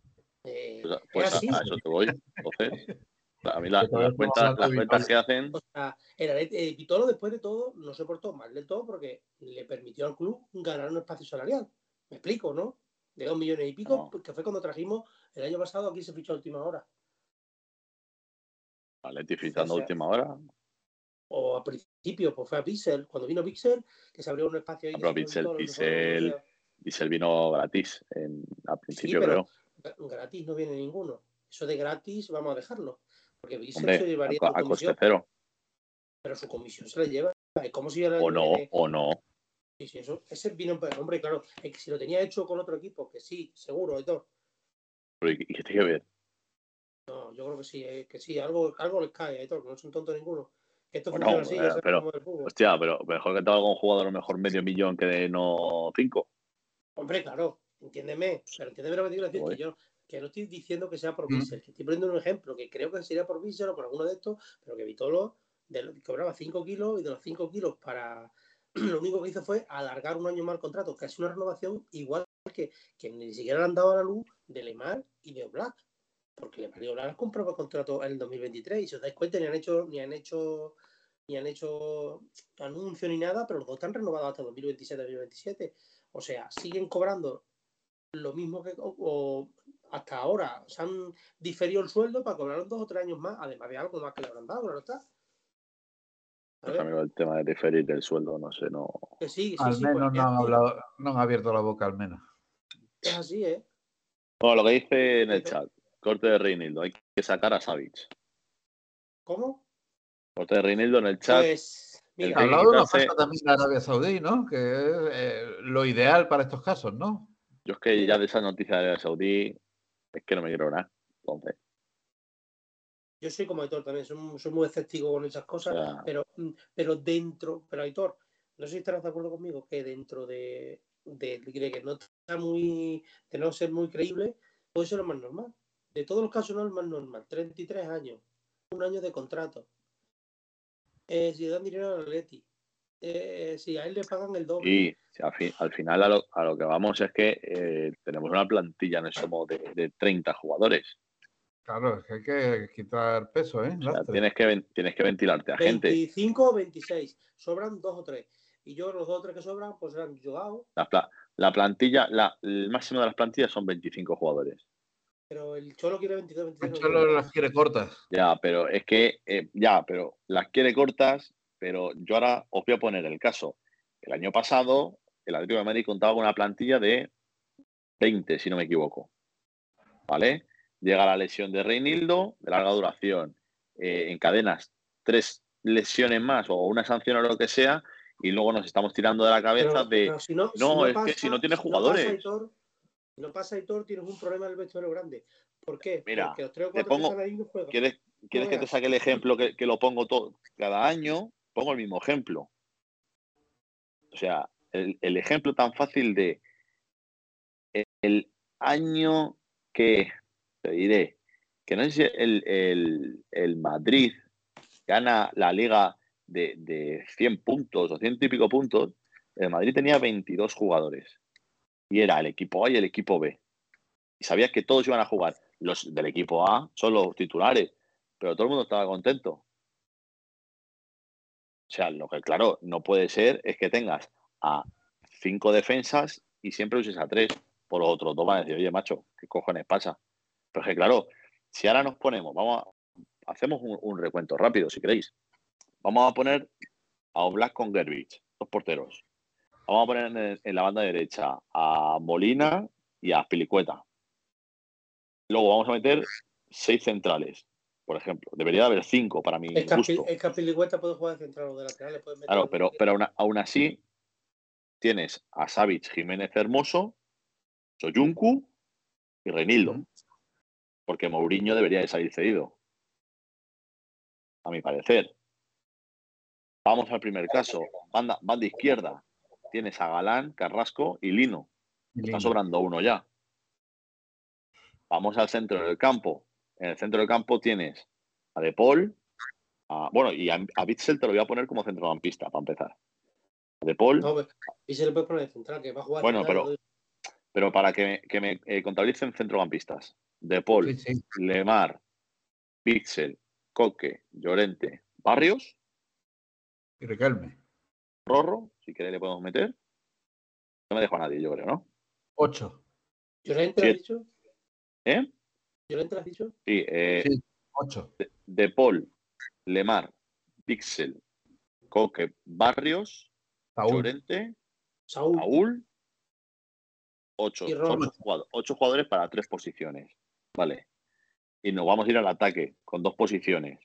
Eh, pues, a, eso te voy. Entonces, a mí las, cuentas, las cuentas que hacen. O sea, el, Vitolo, después de todo, no se portó mal del todo porque le permitió al club ganar un espacio salarial. Me explico, ¿no? De dos millones y pico, No. que fue cuando trajimos el año pasado, aquí se fichó a última hora. Leti fichando O a sea, última hora. O al principio, pues fue a Pixel, cuando vino Pixel, que se abrió un espacio ahí. Pero Pixel, Pixel, Diesel vino gratis en, al principio, pero- creo. Gratis no viene ninguno. Eso de gratis vamos a dejarlo. Porque Pixel Hombre, se llevaría a, a coste comisión, cero. pero su comisión se la lleva. Es como si O no, viene- o no. Sí, sí, eso, ese vino, pero, hombre, claro, es que si lo tenía hecho con otro equipo, que sí, seguro, Héctor. Pero, ¿Y qué tiene que ver? No, yo creo que sí, eh, que sí, algo, algo les cae, Héctor, que no son tontos ninguno. Que esto Bueno, funciona así, eh, pero- el fútbol. Hostia, pero mejor que te haga un jugador a lo mejor medio millón que de no cinco. Hombre, claro, entiéndeme, pero entiéndeme lo que te quiero decir, que yo que no estoy diciendo que sea por Mm. Pixel, que estoy poniendo un ejemplo, que creo que sería por Pixel o por alguno de estos, pero que Vitolo de cobraba 5 kilos y de los 5 kilos para... Lo único que hizo fue alargar un año más el contrato, que es una renovación igual que, que ni siquiera le han dado a la luz de Lemar y de Oblak, porque Lemar y Oblak compró el contrato en el 2023 y si os dais cuenta ni han hecho ni han hecho ni han hecho anuncio ni nada, pero los dos están renovados hasta 2027-2027. O sea, siguen cobrando lo mismo que hasta ahora. Se han diferido el sueldo para cobrar dos o tres años más, además de algo más que le habrán dado, claro está. Pues amigo, el tema de diferir el sueldo, no sé, no. Que sí, sí, al sí, menos pues, no han es, hablado, no han abierto la boca al menos. es así, ¿eh? Bueno, lo que dice en el chat, corte de Reinildo, hay que sacar a Savic. ¿Cómo? Corte de Reinildo en el chat. Pues, El mira, que hablado de una oferta también de Arabia Saudí, ¿no? Que es eh, lo ideal para estos casos, ¿no? Yo es que ya de esa noticia de Arabia Saudí es que no me quiero nada. Entonces, yo soy como Aitor también, soy, muy- soy muy escéptico con esas cosas, pero, mm, pero dentro, pero Aitor, no sé si estarás de acuerdo conmigo, que dentro de, de, de que no está muy, de no ser muy creíble, puede ser lo más normal. De todos los casos no es el más normal. 33 años, un año de contrato. Eh, si dan dinero al Atleti, eh, si a él le pagan el doble. y al, fin- al final a lo, a lo que vamos es que eh, tenemos una plantilla, no somos de, de 30 jugadores. Claro, es que hay que quitar peso, ¿eh? O sea, tienes que, tienes que ventilarte a gente. 25 o 26, sobran dos o tres. Y yo los dos o tres que sobran, pues eran Joao, La, pla- la plantilla, la, el máximo de las plantillas son 25 jugadores. pero el Cholo quiere 22, 23. El Cholo las quiere cortas. Ya, pero es que, eh, ya, pero las quiere cortas, pero yo ahora os voy a poner el caso. El año pasado, el Atlético de Madrid contaba con una plantilla de 20, si no me equivoco. ¿Vale? Llega la lesión de Reinildo, de larga duración, eh, encadenas tres lesiones más o una sanción o lo que sea, y luego nos estamos tirando de la cabeza Pero- de. pero si no, no, si es que si no tienes pasa, jugadores. Si no pasa Aitor, tienes un problema en el vestuario grande. ¿Por qué? Mira, Porque los tres o te cuatro pongo- ahí no juegan. ¿Quieres, quieres que te saque el ejemplo que, que lo pongo todo cada año? Pongo el mismo ejemplo. O sea, el, el ejemplo tan fácil de el, el año que te diré que no sé si el, el- Madrid gana la liga de, de 100 puntos o 100 y pico puntos, el Madrid tenía 22 jugadores. Y era el equipo A y el equipo B. Y sabías que todos iban a jugar. Los del equipo A son los titulares, pero todo el mundo estaba contento. O sea, lo que claro, no puede ser es que tengas a cinco defensas y siempre uses a tres. Por los otros dos van a decir, oye, macho, ¿qué cojones pasa? Pero es que claro, si ahora nos ponemos, vamos a, hacemos un, un recuento rápido, si queréis. Vamos a poner a Oblak con Gerbich, dos porteros. Vamos a poner en, en la banda derecha a Molina y a Pilicueta. Luego vamos a meter seis centrales, por ejemplo. Debería de haber cinco para mi Es que, Aspilicueta puede jugar de central o de lateral. meter Claro, pero, pero aún, aún así tienes a Savic, Jiménez Hermoso, Soyuncu y Reinildo. Ujú. Porque Mourinho debería de salir cedido. A mi parecer. Vamos al primer caso. Banda, banda izquierda. Tienes a Galán, Carrasco y Lino. Está sobrando uno ya. Vamos al centro del campo. En el centro del campo tienes a De Paul. a- bueno, y a, a Bitzel te lo voy a poner como centrocampista para empezar. De Paul. No, pues, y se le puede poner central, que va a jugar. Bueno, pero- lo. Pero para que me, que me eh, contabilicen centrocampistas. De Paul, Sí, sí. Lemar, Pixel, Coque, Llorente, Barrios, Y Riquelme. Rorro, si queréis le podemos meter. No me dejo a nadie, yo creo, ¿no? Ocho. ¿Llorente lo has dicho? ¿Eh? ¿Llorente lo has dicho? Sí, eh, Sí. Ocho. de, de Paul, Lemar, Pixel, Coque, Barrios, Saúl. Llorente, Saúl. Saúl, ocho, Y son Ron. ocho jugadores, ocho jugadores para tres posiciones. Vale. Y nos vamos a ir al ataque con dos posiciones.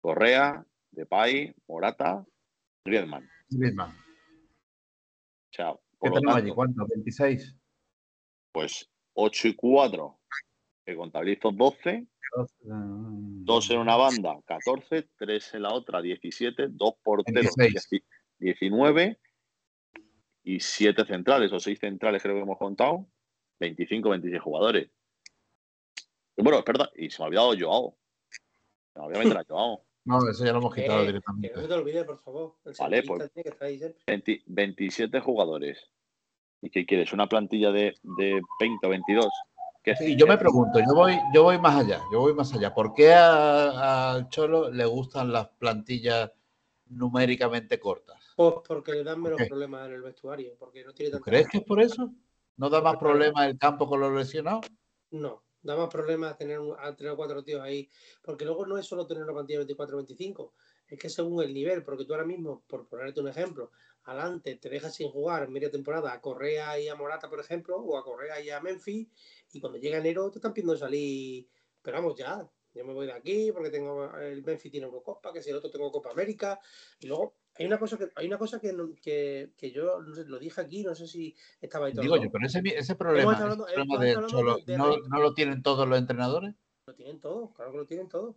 Correa, Depay, Morata, Griezmann. Griezmann. O sea, ¿Qué por lo tenemos allí? ¿Cuánto? 26. pues 8 y 4, que contabilizo 12, Mm. dos en una banda, 14, tres en la otra, 17, dos porteros, 26. 10 19 y siete centrales o seis centrales creo que hemos contado, 25, 26 jugadores. Y bueno, perdón, y se me ha olvidado Joao. Se me había meter a Joao. No, eso ya lo hemos quitado Eh, que directamente. no se te olvide, por favor. El Vale, pues- tiene que estar ahí siempre. 20 27 jugadores. ¿Y qué quieres? ¿Una plantilla de, de 20 o 22? ¿Qué Sí, yo me pregunto, yo voy, yo voy más allá, yo voy más allá. ¿Por qué a- al Cholo le gustan las plantillas numéricamente cortas? Pues porque le dan menos problemas en el vestuario. Porque no tiene ¿Tú tanta- crees que es por eso? ¿No da más problemas el campo con los lesionados? No, da más problemas tener a tener cuatro tíos ahí. Porque luego no es solo tener una plantilla de 24-25, es que según el nivel, porque tú ahora mismo, por ponerte un ejemplo, adelante te dejas sin jugar media temporada a Correa y a Morata, por ejemplo, o a Correa y a Memphis, y cuando llega enero te están pidiendo salir, pero vamos ya, yo me voy de aquí porque tengo el Memphis tiene Eurocopa, que si el otro tengo Copa América, y luego hay una cosa que hay una cosa que, que, que yo no sé, lo dije aquí, no sé si estaba ahí todo Digo yo, pero ese, ese problema, ese Cholo, de- de ¿no, lo tienen todos los entrenadores? Lo tienen todo, claro que lo tienen todo.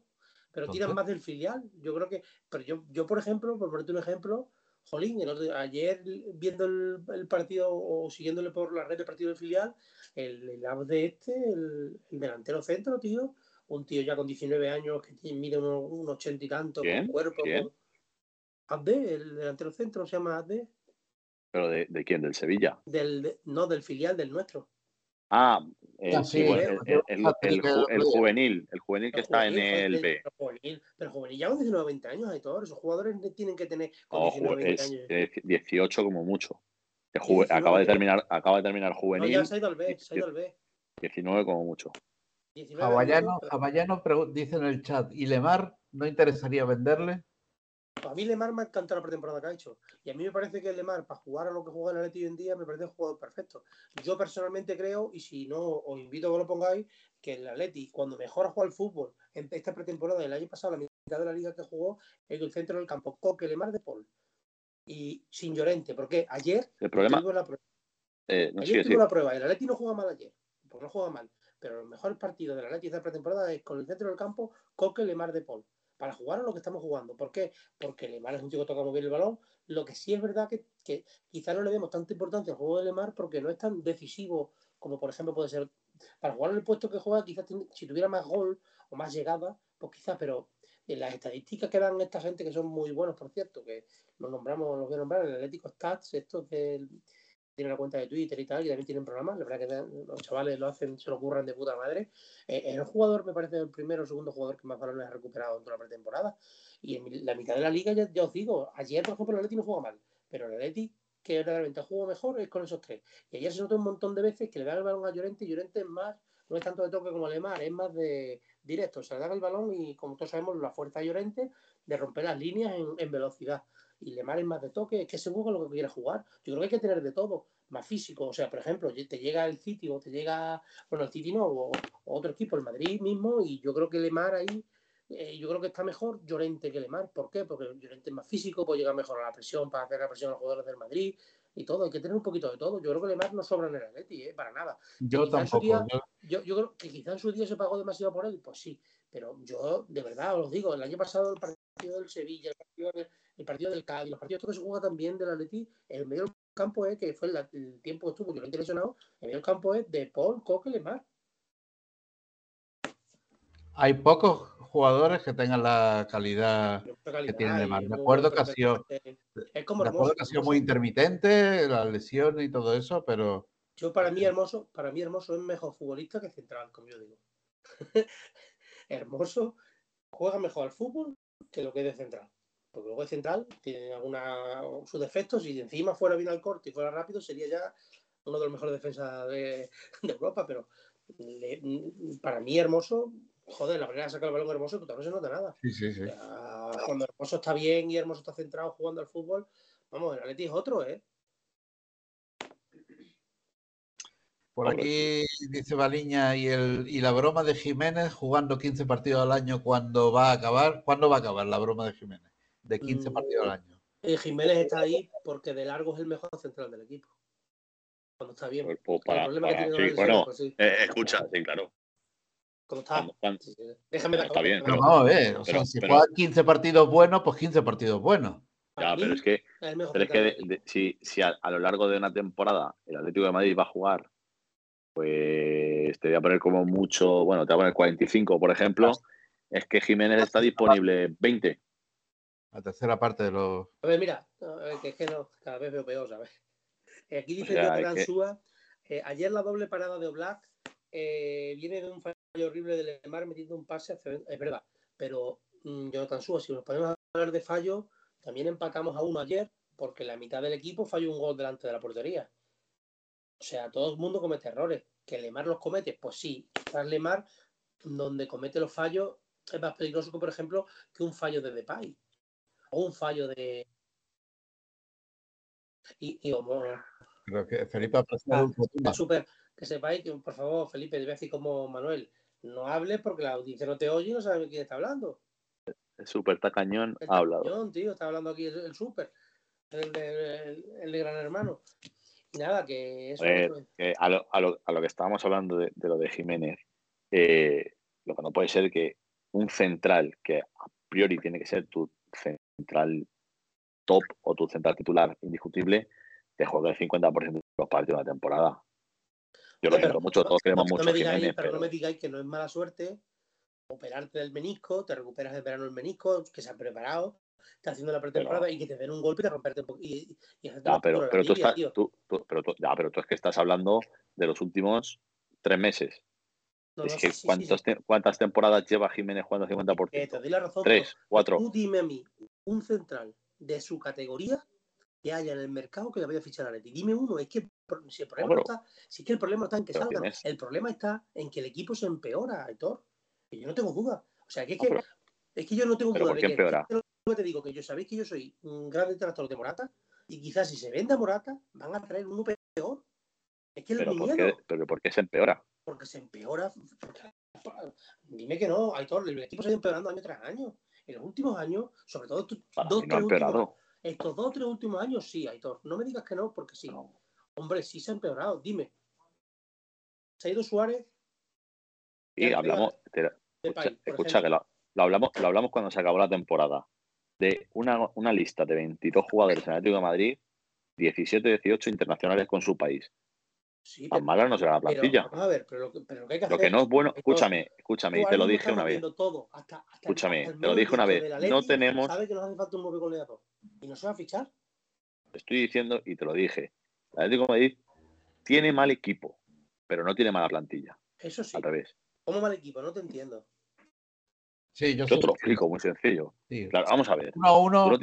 Pero Entonces- tiran más del filial. Yo creo que. Pero yo, yo por ejemplo, por ponerte un ejemplo, Jolín, el otro- ayer viendo el, el partido o siguiéndole por la red del partido del filial, el, el lado de este, el, el delantero centro, tío, un tío ya con 19 años que tiene- mide unos, unos 80 y tanto, ¿Quién? con cuerpo. Abde, el delantero centro se llama Abde, ¿Pero de, de quién? ¿Del Sevilla? del, de- no, del filial del nuestro. Ah, el, sí, sí, bueno, el, el- el- Patrick, el ju- el el otro día. juvenil, el juvenil que El está en el B. Pero juvenil, pero juvenil ya con 19 20 años, Aitor. Esos jugadores tienen que tener con No, 19 ju- 20 es años. es 18 como mucho. El Sí, juve- 19, acaba de terminar, acaba de terminar No, juvenil, ya se ha ido al B, se ha ido al B. 19 como mucho. 19 Javallano, años, pero Javallano pregu- dice en el chat, ¿y Lemar no interesaría venderle? A mí Lemar me ha encantado la pretemporada que ha hecho. Y a mí me parece que Lemar, para jugar a lo que juega el Atleti hoy en día, me parece un jugador perfecto. Yo personalmente creo, y si no, os invito a que lo pongáis, que el Atleti, cuando mejor ha jugado al fútbol, en esta pretemporada del año pasado, la mitad de la liga que jugó, es el centro del campo, Coque, Lemar de Paul. Y sin Llorente, porque ayer El problema, tuvimos la prueba. eh, no Ayer sigue. la prueba. El Atleti no juega mal ayer, porque no juega mal. Pero el mejor partido del Atleti esta pretemporada es con el centro del campo, Coque, Lemar de Paul. Para jugar a lo que estamos jugando. ¿Por qué? Porque Lemar es un chico que toca muy bien el balón. Lo que sí es verdad que, que quizá no le demos tanta importancia al juego de Lemar porque no es tan decisivo como por ejemplo puede ser para jugar en el puesto que juega, quizás si tuviera más gol o más llegada, pues quizás, pero en las estadísticas que dan esta gente que son muy buenos, por cierto, que los nombramos, los voy a nombrar, el Atlético Stats, estos del tiene una cuenta de Twitter y tal, y también tienen programas, la verdad que los chavales lo hacen, se lo curran de puta madre. Eh, el jugador, me parece, el primero o segundo jugador que más balones ha recuperado en toda la pretemporada. Y en la mitad de la liga, ya, os digo, ayer, por ejemplo, el Atleti no juega mal, pero el Atleti, que realmente juega mejor, es con esos tres. Y ayer se notó un montón de veces que le dan el balón a Llorente y Llorente es más, no es tanto de toque como Lemar, es más de directo. Se le dan el balón y, como todos sabemos, la fuerza de Llorente de romper las líneas en, en velocidad. Y Lemar es más de toque, es que según con lo que quiere jugar. Yo creo que hay que tener de todo, más físico. O sea, por ejemplo, te llega el City o te llega, bueno, el City no, o, o otro equipo, el Madrid mismo, y yo creo que Lemar ahí, eh, yo creo que está mejor Llorente que Lemar. ¿Por qué? Porque Llorente es más físico, puede llegar mejor a la presión para hacer la presión a los jugadores del Madrid y todo. Hay que tener un poquito de todo. Yo creo que Lemar no sobra en el Atleti, ¿eh? para nada. Yo tampoco. día- yo- Yo, yo creo que quizá en su día se pagó demasiado por él, pues sí, pero yo de verdad os digo, el año pasado el partido del Sevilla, el partido del, el partido del Cádiz, los partidos que se juega también del Atleti, el medio del campo es, que fue el, el tiempo que estuvo Llorente lesionado, el medio del campo es de Paul, Coque, Lemar. hay pocos jugadores que tengan la calidad. Calidad, tiene Lemar. Me acuerdo que ha sido- Es como hermoso. que ha sido muy intermitente, las lesiones y todo eso, pero Yo para mí hermoso, para mí hermoso es mejor futbolista que central, como yo digo. hermoso juega mejor al fútbol que lo que es de central. Porque luego de central tiene alguna sus defectos y si encima fuera bien al corte y fuera rápido sería ya uno de los mejores defensas de, Europa, pero para mí Hermoso, joder, la de sacar el balón Hermoso, tú no se nota nada. Sí, sí, sí. cuando Hermoso está bien y Hermoso está centrado jugando al fútbol, vamos, el Atleti es otro, ¿eh? Por aquí dice Baliña y, el, y la broma de Jiménez jugando 15 partidos al año, ¿cuándo va a acabar? ¿Cuándo va a acabar la broma de Jiménez? De 15 mm, partidos al año. Eh, Jiménez está ahí porque de largo es el mejor central del equipo. Cuando está bien. Pues, para, el problema que tiene bueno, pues eh, escucha, sí, claro. Cuando está. Cuando, Déjame Está bien. Pero vamos a ver, o sea, si juega 15 partidos buenos, pues 15 partidos buenos. Ya, pero es que, pero es que si, si a, lo largo de una temporada el Atlético de Madrid va a jugar pues te voy a poner como mucho, bueno, te voy a poner 45, por ejemplo, es que Jiménez está disponible 20. La tercera parte de los. A ver, mira, que es que no, cada vez veo peor, ¿sabes? Eh, aquí dice que que... eh, ayer la doble parada de Oblak eh, viene de un fallo horrible de Lemar metiendo un pase hacia Es verdad, pero mmm, Jonathan Sua, si nos ponemos a hablar de fallo, también empatamos a uno ayer, porque la mitad del equipo falló un gol delante de la portería. O sea, todo el mundo comete errores. ¿Que Lemar los comete? Pues sí. Quizás Lemar, donde comete los fallos, es más peligroso que, por ejemplo, que un fallo de Depay. O un fallo de. Y, y como. Creo que Felipe ha ah, un super, que sepáis que, por favor, Felipe, debe decir como Manuel, no hables porque la audiencia no te oye y no sabe quién está hablando. El super tacañón ha hablado. Tacañón, tío, está hablando aquí el, super, el de Gran Hermano. Nada, que eso. A, lo, a, lo, a, lo, que estábamos hablando de, lo de Jiménez, eh, lo que no puede ser que un central que a priori tiene que ser tu central top o tu central titular indiscutible, te juegue el 50% de los partidos de la temporada. Yo lo siento mucho, todos queremos mucho. Me digáis, Jiménez, pero, no me digáis que no es mala suerte operarte del menisco, te recuperas el verano el menisco, que se ha preparado, está haciendo la pretemporada y que te den un golpe y te romperte un poco. Y, ya, pero, pero, tú estás, tú, pero, tú, ya, pero tú es que estás hablando de los últimos tres meses. es que ¿cuántas temporadas lleva Jiménez jugando 50%? Eh, te doy la razón. Tres, cuatro. Tú dime a mí, un central de su categoría que haya en el mercado que le vaya a fichar a Leti. Dime uno, es que si el problema no, está, si es que el problema está en que salgan, el problema está en que el equipo se empeora, Héctor. Y yo no tengo duda. O sea, que es que, es que yo no tengo duda de que, te digo que yo sabéis que yo soy un gran detractor de Morata y quizás si se vende a Morata van a traer uno peor. Es que ¿Pero, por qué, ¿Pero por qué se empeora? Porque se empeora. dime que no, Aitor, el equipo se ha ido empeorando año tras año. En los últimos años, sobre todo estos dos, tres últimos, estos dos tres últimos años, sí, Aitor. No me digas que no, porque sí. Hombre, sí se ha empeorado, dime. ¿Se ha ido Suárez? Y hablamos. escucha, que lo, hablamos, lo hablamos cuando se acabó la temporada de una, lista de 22 jugadores en Atlético de Madrid, 17, 18 internacionales con su país. Sí, Tan mala no será la plantilla. a ver, pero lo, que, pero que, hay que lo que no es bueno, escúchame, escúchame, y te lo dije una vez. escúchame, te lo dije una vez. no tenemos. Sabe que nos hace falta un nuevo goleador y no se va a fichar. Te estoy diciendo y te lo dije. El Atlético de Madrid tiene mal equipo, pero no tiene mala plantilla. Eso sí. Al revés. ¿Cómo mal equipo? No te entiendo. Sí, yo, te lo explico, muy sencillo. Claro, vamos a ver. Uno a uno.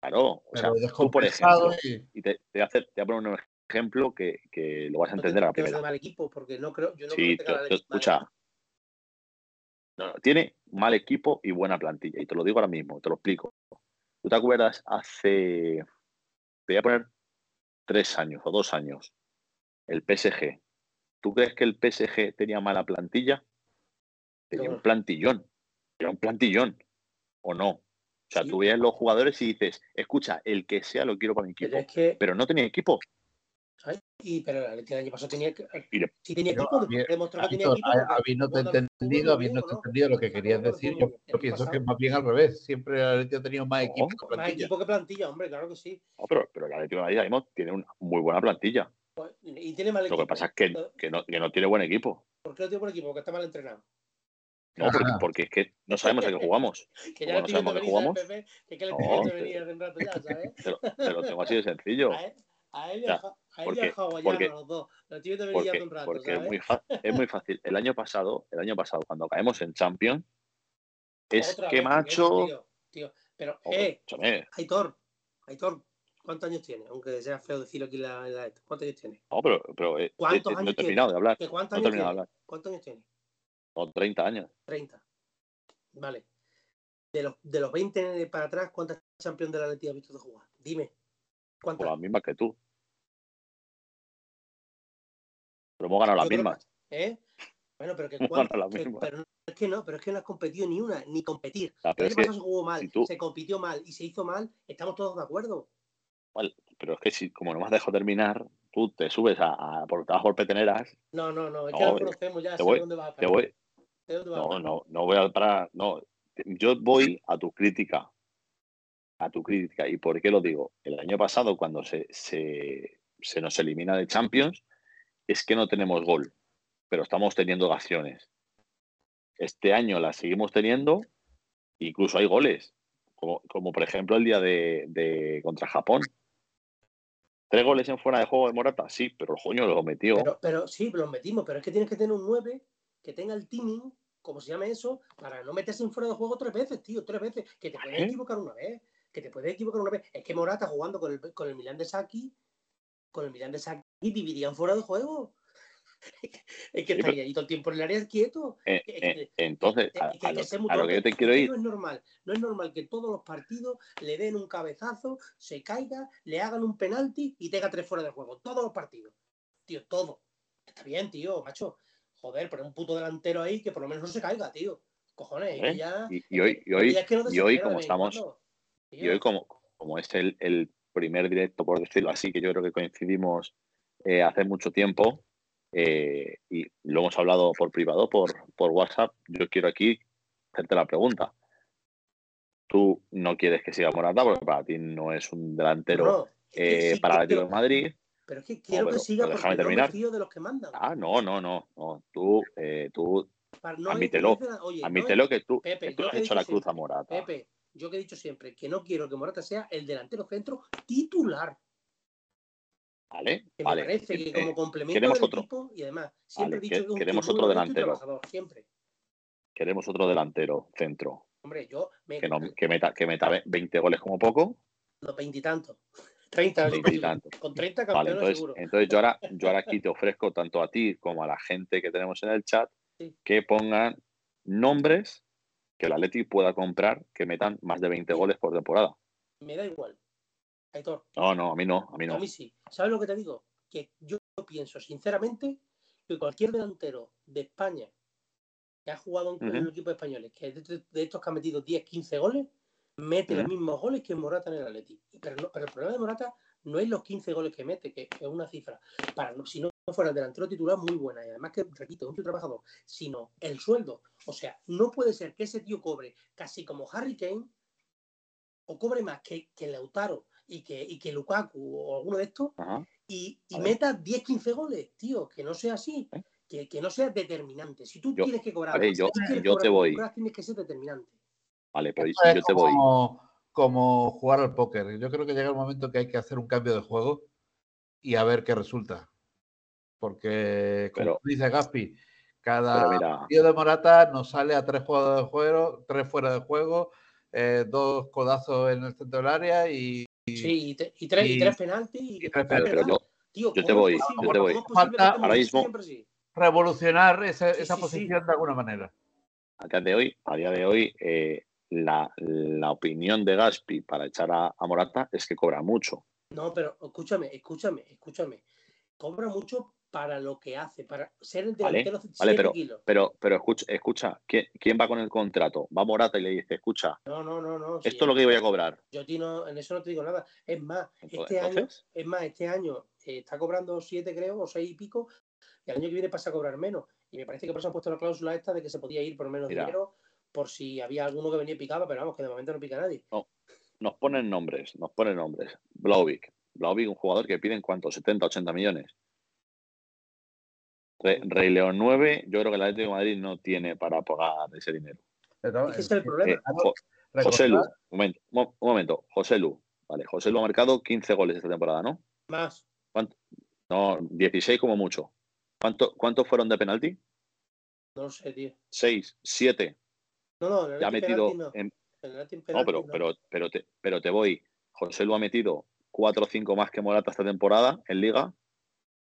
Claro, o sea, tú por ejemplo, y, te, te, voy a poner un ejemplo que, que lo vas a entender a la primera. mal equipo, porque no creo, yo no sí, creo que escucha. No, no, tiene mal equipo y buena plantilla, y te lo digo ahora mismo, te lo explico. ¿Tú te acuerdas hace, te voy a poner tres años o dos años, el PSG? ¿Tú crees que el PSG tenía mala plantilla? Tenía un plantillón era un plantillón, ¿o no? O sea, tú veías los jugadores y dices, escucha, el que sea lo quiero para mi equipo. Pero, no tenía equipo. Y, pero el año pasado tenía, sí tenía equipo, demostró que tenía equipo. Habiendo entendido, habiendo entendido lo que querías decir, yo, pienso que es más bien al revés. Siempre el Atlético ha tenido más equipo que plantilla. Más equipo que plantilla, hombre, claro que sí. No, pero, pero el Atlético de Madrid tiene una muy buena plantilla. Pues, y tiene mal equipo. Lo que pasa es que, que, no, que no tiene buen equipo. ¿Por qué no tiene buen equipo? Porque está mal entrenado. No, porque, es que no sabemos a qué jugamos. que ya no sabemos a qué jugamos. que, que no, venir un rato ya, ¿sabes? Te lo, te lo tengo así de sencillo. A él, a él, a porque, los dos. Porque, un rato, porque es, muy es muy fácil. El año pasado, el año pasado, cuando caemos en Champions, es que macho. Tío, tío, Pero, eh, Aitor, Aitor, ¿Cuántos años tiene? Aunque sea feo decirlo aquí en la, en la- ¿Cuántos años tiene? No, pero, pero eh, ¿Cuántos eh, no años he terminado de hablar. ¿Que ¿Cuántos años tiene? hablar. ¿Cuántos años tiene? Son 30 años. 30. Vale. De los, de los 20 para atrás, ¿cuántas campeón de la Leti has visto de jugar? Dime. ¿Cuántas? las mismas que tú. Pero hemos ganado las mismas. ¿Eh? Bueno, pero que Bueno, la que- pero no, es que no, pero es que no has competido ni una, ni competir. El pero año es que, se jugó mal, si tú- se compitió mal y se hizo mal, estamos todos de acuerdo. pero es que si, como no me has dejado terminar, tú te subes a, a por te vas por peteneras, No, no, no, es No, que nos eh, conocemos ya, te sé voy- dónde vas a te parar. voy, dónde vas a no, parar. no, no voy a parar, no. Yo voy a tu crítica. A tu crítica. ¿Y por qué lo digo? El año pasado, cuando se, se, se nos elimina de Champions, es que no tenemos gol, pero estamos teniendo acciones. Este año las seguimos teniendo, incluso hay goles, como, como por ejemplo el día de, de contra Japón. ¿Tres goles en fuera de juego de Morata? Sí, pero el coño lo metió. Pero, pero sí, los metimos, pero es que tienes que tener un 9 que tenga el teaming, como se llama eso, para no meterse en fuera de juego tres veces, tío, tres veces. Que te puedes ¿Eh? equivocar una vez, que te puedes equivocar una vez. Es que Morata jugando con el, con el Milan de Saki, con el Milan de Saki, dividían fuera de juego. es que estaría ahí todo el tiempo en el área quieto. Eh, que- eh, entonces, que- a, lo, a que yo te quiero ir, No es normal, no es normal que todos los partidos le den un cabezazo, se caiga, le hagan un penalti y tenga tres fuera de juego. Todos los partidos. Tío, todo. Está bien, tío, macho. Joder, pero un puto delantero ahí que por lo menos no se caiga, tío. Cojones, y ¿eh? ya. y, y hoy, y hoy, que no y hoy como estamos, y hoy como, como es el, el primer directo, por decirlo así, que yo creo que coincidimos eh, hace mucho tiempo, eh, y lo hemos hablado por privado, por, por WhatsApp, yo quiero aquí hacerte la pregunta. Tú no quieres que siga Morata porque para ti no es un delantero No, eh, sí para el Atlético de Madrid. pero es que quiero pero- que siga pero porque déjame no me terminar. fío de los que mandan. Ah, no, no, no, no. Tú, tú admítelo, oye, admítelo que tú, Pepe, que tú has hecho la cruz a Morata. Pepe, yo que he dicho siempre que no quiero que Morata sea el delantero centro titular. ¿Vale? Que Vale. me parece que como complemento queremos del otro. equipo y además siempre Vale, he dicho que- que queremos otro delantero. trabajador, siempre. Queremos otro delantero centro. Hombre, yo me Que, no, que, meta, que meta 20 goles como poco. los veintitantos. 30 es 20 y tantos. Con 30 Vale, campeones entonces, seguro. entonces yo, ahora, yo ahora aquí te ofrezco tanto a ti como a la gente que tenemos en el chat Sí. que pongan nombres que el Atleti pueda comprar que metan más de 20 Sí. goles por temporada. Me da igual. Aitor, No, no, a mí no, a mí a no. mí sí. ¿Sabes lo que te digo? Que yo pienso sinceramente que cualquier delantero de España que ha jugado en, en Ujú. los equipos españoles, que de, de- estos que han metido 10, 15 goles, mete los mismos goles que Morata en el Atleti. Pero, no- pero el problema de Morata no es los 15 goles que mete, que, que es una cifra. Para, no- si no fuera el delantero titular, muy buena. Y además que, repito, es un tío trabajador. Sino el sueldo. O sea, no puede ser que ese tío cobre casi como Harry Kane o cobre más que, que Lautaro y que, y que Lukaku o alguno de estos Ajá. y, y meta 10, 15 goles, tío, que no sea así, ¿Eh? que, que no sea determinante. Si tú Yo- tienes que cobrar, vale, si yo- tú quieres yo cobrar te voy. tienes que ser determinante. Vale, pero es yo te voy. como, como jugar al póker. Yo creo que llega el momento que hay que hacer un cambio de juego y a ver qué resulta. Porque, como Pero- dice Gaspi, cada partido de Morata nos sale a tres juegos de juego, tres fuera de juego, eh, dos codazos en el centro del área y, Sí, y, te- y tres, y, y- tres penaltis. Y, y tres pero, pero yo, Tío, yo te ¿cómo voy, Falta- ahora mismo- revolucionar esa sí, sí. posición de alguna manera. a día de hoy, a día de hoy, eh, la, la opinión de Gaspi para echar a, a Morata es que cobra mucho. No, pero escúchame, escúchame, escúchame. Cobra mucho para lo que hace, para ser el Vale, delantero vale, 7 pero- kilos. Pero, pero escucha, escucha ¿quién, quién va con el contrato? Va Morata y le dice, escucha, No, no, no, no. esto es lo que voy a cobrar. Yo no, en eso no te digo nada. Es más, Entonces- este año, es más, este año eh, está cobrando 7, creo, o 6 y pico, y el año que viene pasa a cobrar menos. Y me parece que por eso han puesto la cláusula esta de que se podía ir por menos Mira. dinero por si había alguno que venía y picaba, pero vamos, que de momento no pica nadie. Nos ponen nombres, nos ponen nombres. Blauvik. Blauvik, un jugador que piden cuánto, 70, 80 millones. Re- Rey León 9, yo creo que el Atlético de Madrid no tiene para pagar ese dinero. Ese es el problema. Eh, Jo- José Lu, un momento, mo- un momento, José Lu. Vale, José Lu ha marcado 15 goles esta temporada, ¿no? Más. No, 16 como mucho. ¿Cuánto, ¿Cuántos fueron de penalti? No lo sé, tío. 6, 7. No, no, Ya ha metido. penalti no. en- En el Atleti no, penalti pero, no. pero, pero, te, pero te voy. José Lu ha metido cuatro o cinco más que Morata esta temporada en Liga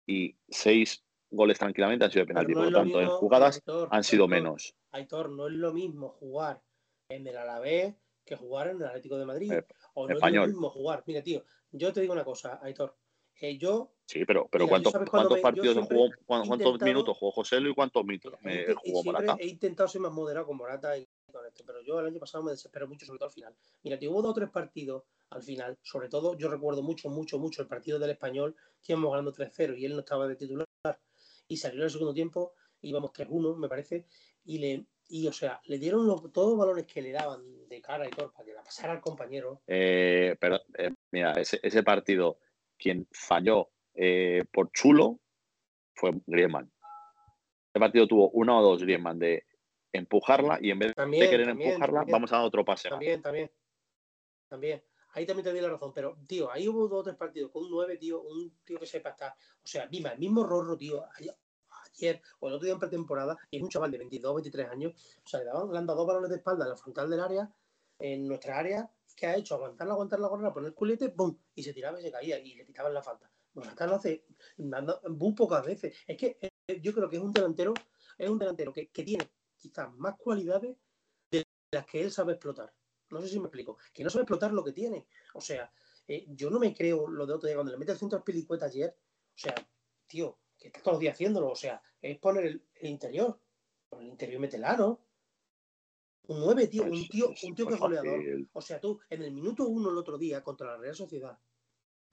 y seis goles tranquilamente han sido de penalti. Por lo tanto, en jugadas han sido menos. Aitor, no es lo mismo jugar en el Alavés que jugar en el Atlético de Madrid. o no es lo mismo jugar. Mira, tío, yo te digo una cosa, Aitor. Eh, yo. Sí, pero, pero ¿cuántos, ¿cuántos partidos jugó, cuántos minutos jugó José Luis y cuántos minutos me jugó Morata? He intentado ser más moderado con Morata y con esto, pero yo el año pasado me desesperé mucho, sobre todo al final. Mira, tío, hubo dos o tres partidos al final, sobre todo yo recuerdo mucho, mucho, mucho el partido del español, que íbamos ganando 3-0 y él no estaba de titular y salió en el segundo tiempo, íbamos 3-1, me parece, y le, y o sea, le dieron todos los balones que le daban de cara y todo para que la pasara al compañero. Eh, pero, eh, mira, ese, ese, partido, quien falló eh, por chulo fue Griezmann. Ese partido tuvo uno o dos Griezmann de empujarla y en vez de querer empujarla, vamos a dar otro pase. También, también. También. Ahí también te di la razón, pero, tío, ahí hubo dos o tres partidos con un 9, tío, un tío que sepa estar. O sea, Mima, el mismo Rorro, tío, ayer o el otro día en pretemporada, y es un chaval de 22, 23 años, o sea, le, daban, le han dado dos balones de espalda en la frontal del área, en nuestra área, que ha hecho? Aguantarla, aguantarla, aguantarla, poner el culete, ¡pum! Y se tiraba y se caía y le quitaban la falta. Acá lo hace muy pocas veces. Es que eh, yo creo que es un delantero, es un delantero que, que tiene quizás más cualidades de las que él sabe explotar. No sé si me explico. Que no sabe explotar lo que tiene. O sea, eh, yo no me creo lo de otro día cuando le mete el centro pelicueta ayer. O sea, tío, que está todos los días haciéndolo. O sea, es poner el, interior. Por el interior mete el aro. Un 9, tío, un tío, un tío que es goleador. O sea, tú, en el minuto uno el otro día contra la Real Sociedad,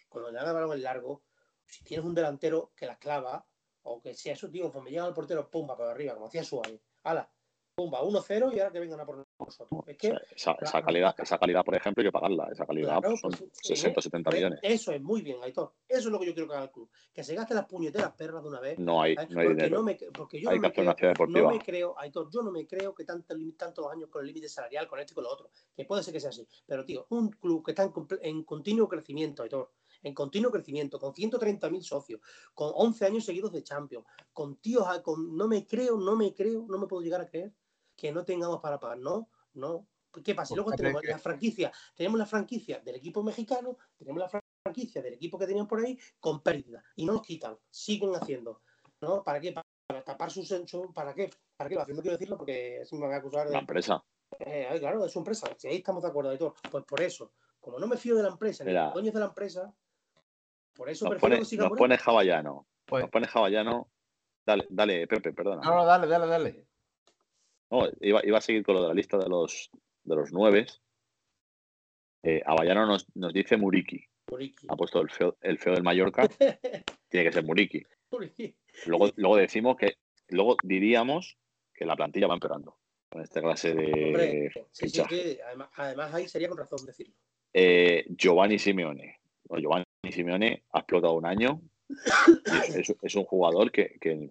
cuando le dan el balón en largo, si tienes un delantero que la clava, o que sea eso, tío, me llega al portero, pumba, para arriba, como hacía Suárez. Ala, pumba, 1-0 y ahora que vengan a por nosotros. Es que, esa, calidad, esa calidad, por ejemplo, hay que pagarla. Esa calidad pues, son 60 pues, 70 millones. Eso es muy bien, Aitor. Eso es lo que yo quiero que haga el club. Que se gaste las puñeteras perras de una vez. No hay, no hay dinero. No me, porque yo hay no, me creo, no me creo, Aitor, yo no me creo que tanto, tantos años con el límite salarial, con esto y con lo otro. Que puede ser que sea así. Pero, tío, un club que está en, en continuo crecimiento, Aitor en continuo crecimiento, con 130.000 socios, con 11 años seguidos de Champions, con tíos, con, no me creo, no me creo, no me puedo llegar a creer que no tengamos para pagar. No, no. ¿Qué pasa? Y luego tenemos la franquicia, tenemos la franquicia del equipo mexicano, tenemos la franquicia del equipo que tenían por ahí con pérdida y no nos quitan, siguen haciendo. ¿No? ¿Para qué? Para tapar sus ¿para qué? ¿Para qué? Lo quiero decirlo porque si me van a acusar de. La empresa. Eh, claro, es su empresa. Si ahí estamos de acuerdo de todo. Pues por eso, como no me fío de la empresa, ni de los dueños de la empresa, por eso nos prefiero pone, que siga Nos pone hawaiano. Pues, nos pone hawaiano. Dale, dale, Pepe, perdona. No, no, dale, dale, dale. No, iba, iba, a seguir con lo de la lista de los, de los nueve. Eh, nos, nos, dice Muriki. Ha puesto el feo, el feo del Mallorca. Tiene que ser Muriki. Luego, luego decimos que, luego diríamos que la plantilla va empeorando con esta clase de. sí, sí, además, además, ahí sería con razón decirlo. Eh, Giovanni Simeone. Giovanni Simeone ha explotado un año. Es, es, un jugador que, que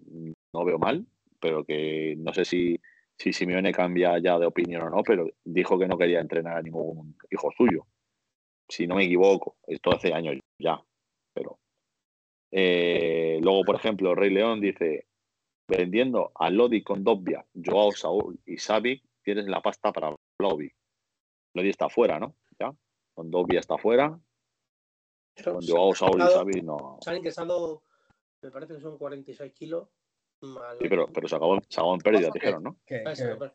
no veo mal, pero que no sé si si Simeone cambia ya de opinión o no, pero dijo que no quería entrenar a ningún hijo suyo. Si no me equivoco, esto hace años ya, pero. Eh, luego, por ejemplo, Rey León dice: vendiendo a Lodi con Dobbia, Joao Saúl y Xavi, tienes la pasta para Lodi. Lodi está fuera, ¿no? Ya. Con Dobbia está fuera. con Joao Saúl y Xavi no. Saben que estado, me parece que son 46 kilos Sí, pero, pero se, acabó, se acabó en pérdida, dijeron, ¿no?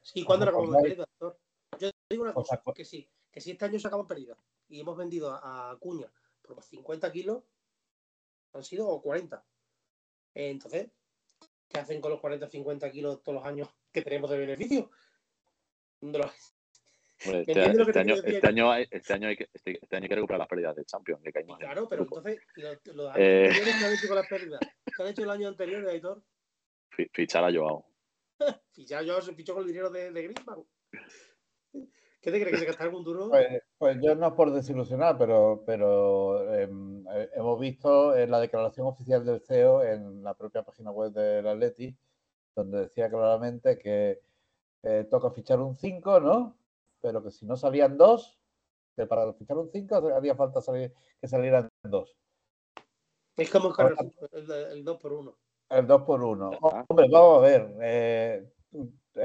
Sí, ¿cuándo acabó en pérdida, doctor? Yo digo una cosa, que sí, que si este año se acabó en pérdida y hemos vendido a Cuña por 50 kilos, han sido 40. Entonces, ¿qué hacen con los 40 50 kilos todos los años que tenemos de beneficio? este, este, año, este, año, este, año hay que, este, año hay que recuperar las pérdidas de Champions. claro, pero entonces, los años eh... anteriores que han hecho con las pérdidas, ¿qué han hecho el año anterior, editor? Fichar a Joao. Fichar a Joao se fichó con el dinero de, de Griezmann. ¿Qué te crees que se gastará algún duro? Pues, pues, yo no es por desilusionar, pero, pero em, eh, hemos visto en la declaración oficial del CEO en la propia página web del Atleti, donde decía claramente que eh, toca fichar un 5, ¿no? Pero que si no salían dos, que para fichar un 5 había falta salir, que salieran dos. Es como el, el 2 por 1. El 2 por 1 Hombre, vamos a ver. Eh,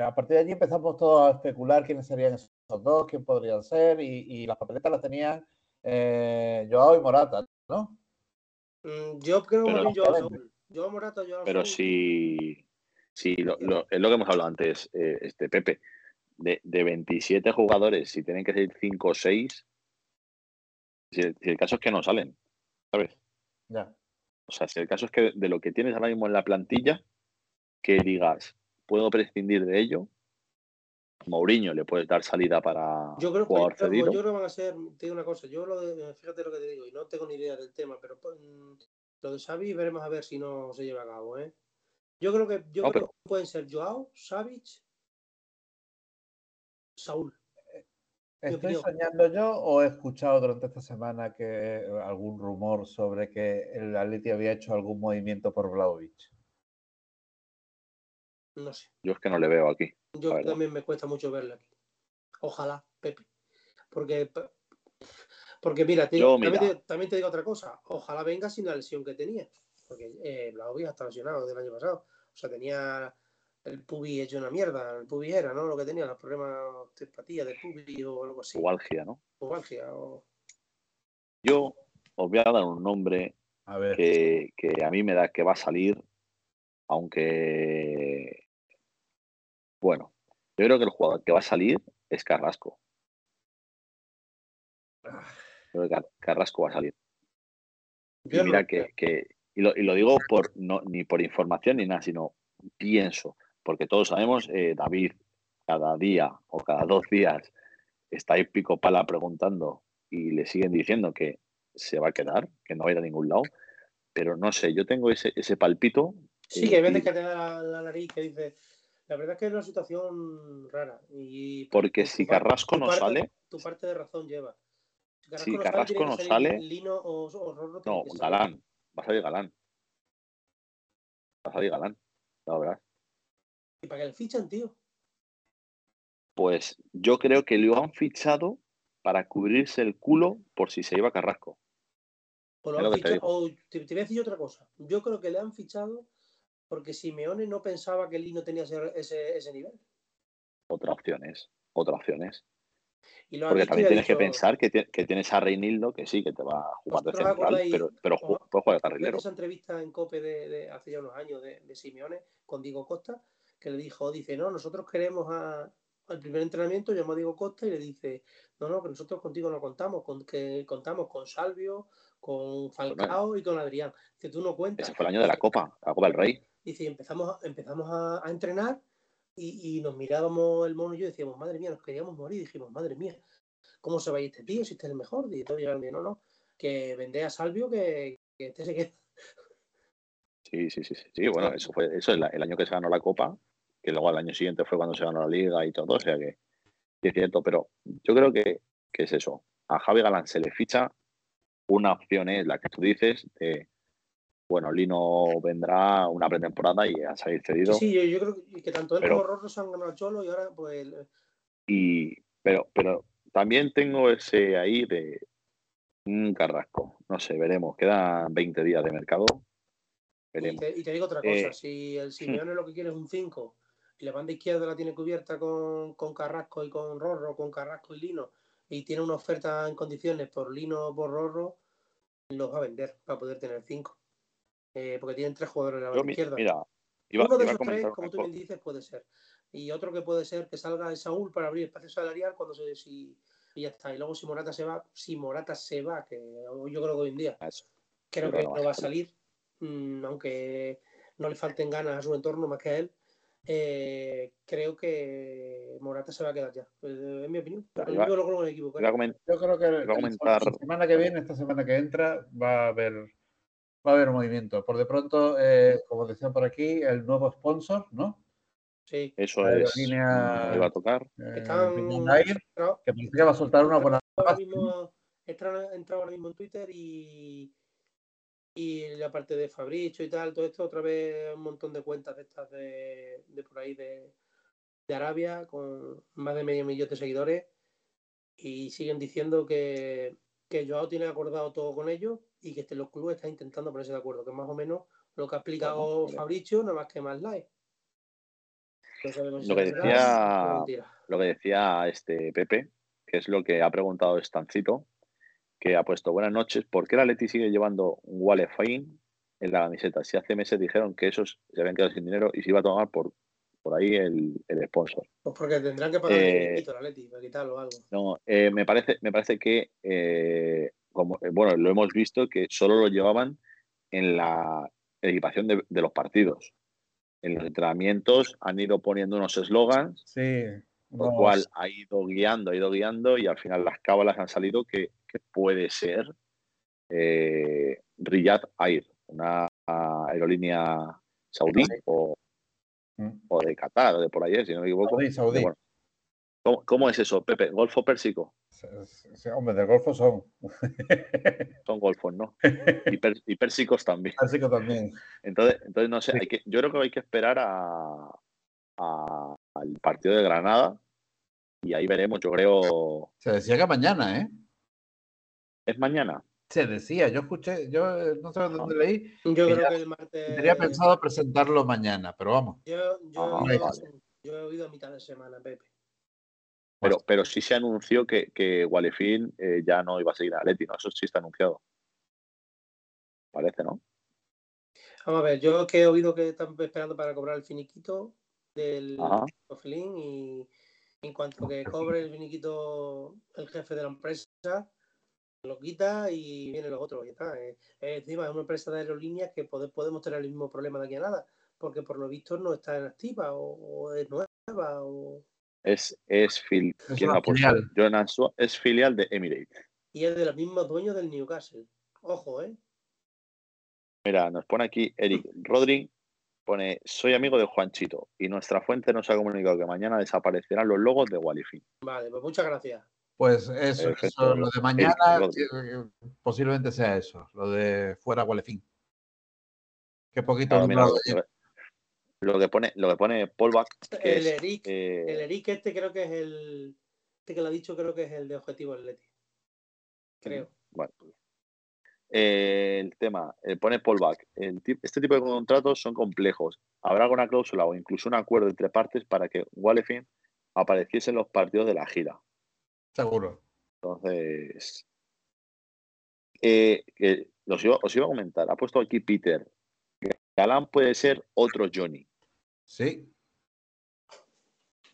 a partir de allí empezamos todos a especular quiénes serían esos dos, quién podrían ser, y, las papeletas las tenían eh, Joao y Morata, ¿no? Mm, yo creo que Saúl. Joao Morata, Joao Pero si, si lo, lo- es lo que hemos hablado antes, eh, este Pepe, de, de 27 jugadores, si tienen que ser 5 o 6, si, si el caso es que no salen, ¿sabes? Ya. O sea, si el caso es que de lo que tienes ahora mismo en la plantilla, que digas, puedo prescindir de ello, Mourinho le puedes dar salida para Yo creo, jugador yo, creo- cedido. yo creo que van a ser, te digo una cosa, yo lo de, fíjate lo que te digo, y no tengo ni idea del tema, pero lo de Xavi veremos a ver si no se lleva a cabo, ¿eh? Yo creo que, yo No, creo pero- que pueden ser Joao, Savic, Saúl. ¿Estoy soñando yo o he escuchado durante esta semana que eh, algún rumor sobre que el Atleti había hecho algún movimiento por Vlaovic? No sé. Yo es que no le veo aquí. Yo también me cuesta mucho verle aquí. Ojalá, Pepe. Porque, porque mira, te- Yo, también, mira. te, también te digo otra cosa. Ojalá venga sin la lesión que tenía. Porque eh, Vlahovic está lesionado del año pasado. O sea, tenía el pubi hecho una mierda. El pubi era, ¿no? Lo que tenía, los problemas de empatía del pubi o algo así. Igualgia, ¿no? Pubalgia o... Yo os voy a dar un nombre A ver, que, que a mí me da que va a salir, aunque bueno, yo creo que el jugador que va a salir es Carrasco. Creo que Car- Carrasco va a salir. Y mira que, que- y, lo, y lo digo por no, ni por información ni nada, sino pienso, porque todos sabemos, eh, David, cada día o cada dos días está ahí pico pala preguntando y le siguen diciendo que se va a quedar, que no va a ir a ningún lado. Pero no sé, yo tengo ese, ese palpito. Sí, eh, que hay veces y- que te da la, nariz que dice... La verdad es que es una situación rara. Y Porque si Carrasco no sale, Tu parte de razón lleva. Si Carrasco no sale- Lino o, o Rorro no. Galán, va a salir Galán. Va a salir Galán, la verdad. ¿Y para qué le fichan, tío? Pues yo creo que lo han fichado para cubrirse el culo por si se iba Carrasco. O, lo han te fichado- digo. o te, te voy a decir otra cosa. Yo creo que le han fichado porque Simeone no pensaba que Lino tenía ese, ese, ese nivel. Otra opción es, otra opción es. Y lo han Porque también tienes que pensar que, que tienes a Reinildo, que sí, que te va a jugar de ¿Vosotros central, pero, pero puede jugar de ¿Ves carrilero. esa entrevista en COPE de, de hace ya unos años de, de Simeone con Diego Costa? Que le dijo, dice, no, nosotros queremos a- al primer entrenamiento, llamó a Diego Costa y le dice, no, no, que nosotros contigo no contamos, con, que contamos con Salvio, con Falcao y con Adrián. Dice, tú no cuentas. Ese fue el año de la Copa, la Copa del Rey. Dice, empezamos, a- empezamos a, a entrenar y, y nos mirábamos el mono y yo y decíamos, madre mía, nos queríamos morir. Dijimos, madre mía, ¿cómo se va a ir este tío si este es el mejor? Y todo llegaron, no, no, que vendé a Salvio que, que este se queda. Sí, sí, sí, sí. bueno, eso fue eso es la- el año que se ganó la Copa, que luego al año siguiente fue cuando se ganó la Liga y todo, o sea que sí es cierto, pero yo creo que, que es eso. A Javi Galán se le ficha, una opción es la que tú dices, de, bueno, Lino vendrá una pretemporada y a salir cedido, Sí, yo, yo creo que, que tanto él Pero- como Rorro se han ganado al Cholo y ahora pues el- y, pero, pero también tengo ese ahí de un Carrasco, no sé, veremos, quedan 20 días de mercado, y te, y te digo otra cosa, Eh, si el Simeone lo que quiere es un 5 y la banda izquierda la tiene cubierta con, con Carrasco y con Rorro, con Carrasco y Lino, y tiene una oferta en condiciones por Lino o por Rorro, los va a vender para poder tener 5. porque tienen tres jugadores en la Yo, banda mi- izquierda. mira, iba, Uno de iba esos tres, como tú bien dices, puede ser. Y otro que puede ser que salga es Saúl para abrir espacio salarial cuando se si y ya está. Y luego si Morata se va, si Morata se va, que yo creo que hoy en día Eso. creo Yo que no va a salir, mm, aunque no le falten ganas a su entorno más que a él. eh, creo que Morata se va a quedar ya. Eh, es mi opinión. Yo lo creo en equipo. Yo creo que la comentar- semana que viene, esta semana que entra, va a haber va a haber movimiento. Por de pronto, eh, como decían por aquí, el nuevo sponsor, ¿no? Sí. Eso La es. me iba a tocar. Eh, Están Air, que va a soltar una buena ahora ahora mismo en Twitter y y la parte de Fabricio y tal, todo esto, otra vez un montón de cuentas de estas de, de por ahí de, de Arabia con más de medio millón de seguidores y siguen diciendo que, que Joao tiene acordado todo con ellos y que este, los clubes están intentando ponerse de acuerdo, que es más o menos lo que ha explicado Bueno. Fabricio, nada más que más live. No sabemos si Lo que decía-. Lo que decía este Pepe, que es lo que ha preguntado Estancito, que ha puesto buenas noches. ¿Por qué la Leti sigue llevando un Wale Fine en la camiseta? Si hace meses dijeron que esos se habían quedado sin dinero y se iba a tomar por, por ahí el, el sponsor. Pues porque tendrán que pagar Eh, el la Leti para quitarlo o algo. No, eh, me parece, me parece que eh, como eh, bueno, lo hemos visto que solo lo llevaban en la equipación de, de los partidos. En los entrenamientos han ido poniendo unos eslogans Sí. Lo cual ha ido guiando, ha ido guiando y al final las cábalas han salido que, que puede ser eh, Riyadh Air, una aerolínea saudí o, Mm. o de Qatar o de por ahí, si no me equivoco. Saudí, saudí. Bueno, ¿cómo, cómo es eso, Pepe? ¿Golfo Pérsico? Se- Hombre, del Golfo son. Son golfos, ¿no? Y, per- y pérsicos también. Que también. Entonces, entonces no sé, Sí. hay que, yo creo que hay que esperar a, a- al partido de Granada y ahí veremos, yo creo, Se decía que mañana, ¿eh? Es mañana. Se decía, yo escuché, yo eh, no sé dónde leí, Yo que creo que el martes. tenía pensado presentarlo mañana, pero vamos. Yo, yo, Ah, he oído, vale. yo he oído a mitad de semana, Pepe. Pero, pero sí se anunció que, que Walefin eh, ya no iba a seguir a Leti, ¿no? Eso sí está anunciado. Parece, ¿no? Vamos a ver, yo que he oído que están esperando para cobrar el finiquito del. Felín y en cuanto que cobre el finiquito el jefe de la empresa, lo quita y vienen los otros. Ya está. Eh, encima es una empresa de aerolíneas que pode- podemos tener el mismo problema de aquí a nada, porque por lo visto no está en activa o, o es nueva o... Es, es fil Es filial. Es filial de Emirates. y es de los mismos dueños del Newcastle. Ojo, ¿eh? Mira, nos pone aquí Eric Rodri, pone, soy amigo de Juanchito y nuestra fuente nos ha comunicado que mañana desaparecerán los logos de Walefin. Vale, pues muchas gracias. Pues eso, eso, lo de mañana Rodri. eh, posiblemente sea eso, lo de fuera Gualefín. Qué poquito Claro, mira, lo, que pone, lo que pone Paul Back, que El es, Eric, eh, el Eric este creo que es el... Este que lo ha dicho creo que es el de Objetivo Atleti. Creo. Bueno, eh, el tema, eh, pone Paul Back. El tip- este tipo de contratos son complejos. Habrá alguna cláusula o incluso un acuerdo entre partes para que Walefin apareciese en los partidos de la gira. Seguro. Entonces, eh, que os, iba, os iba a comentar, ha puesto aquí Peter. Galán puede ser otro Johnny. Sí.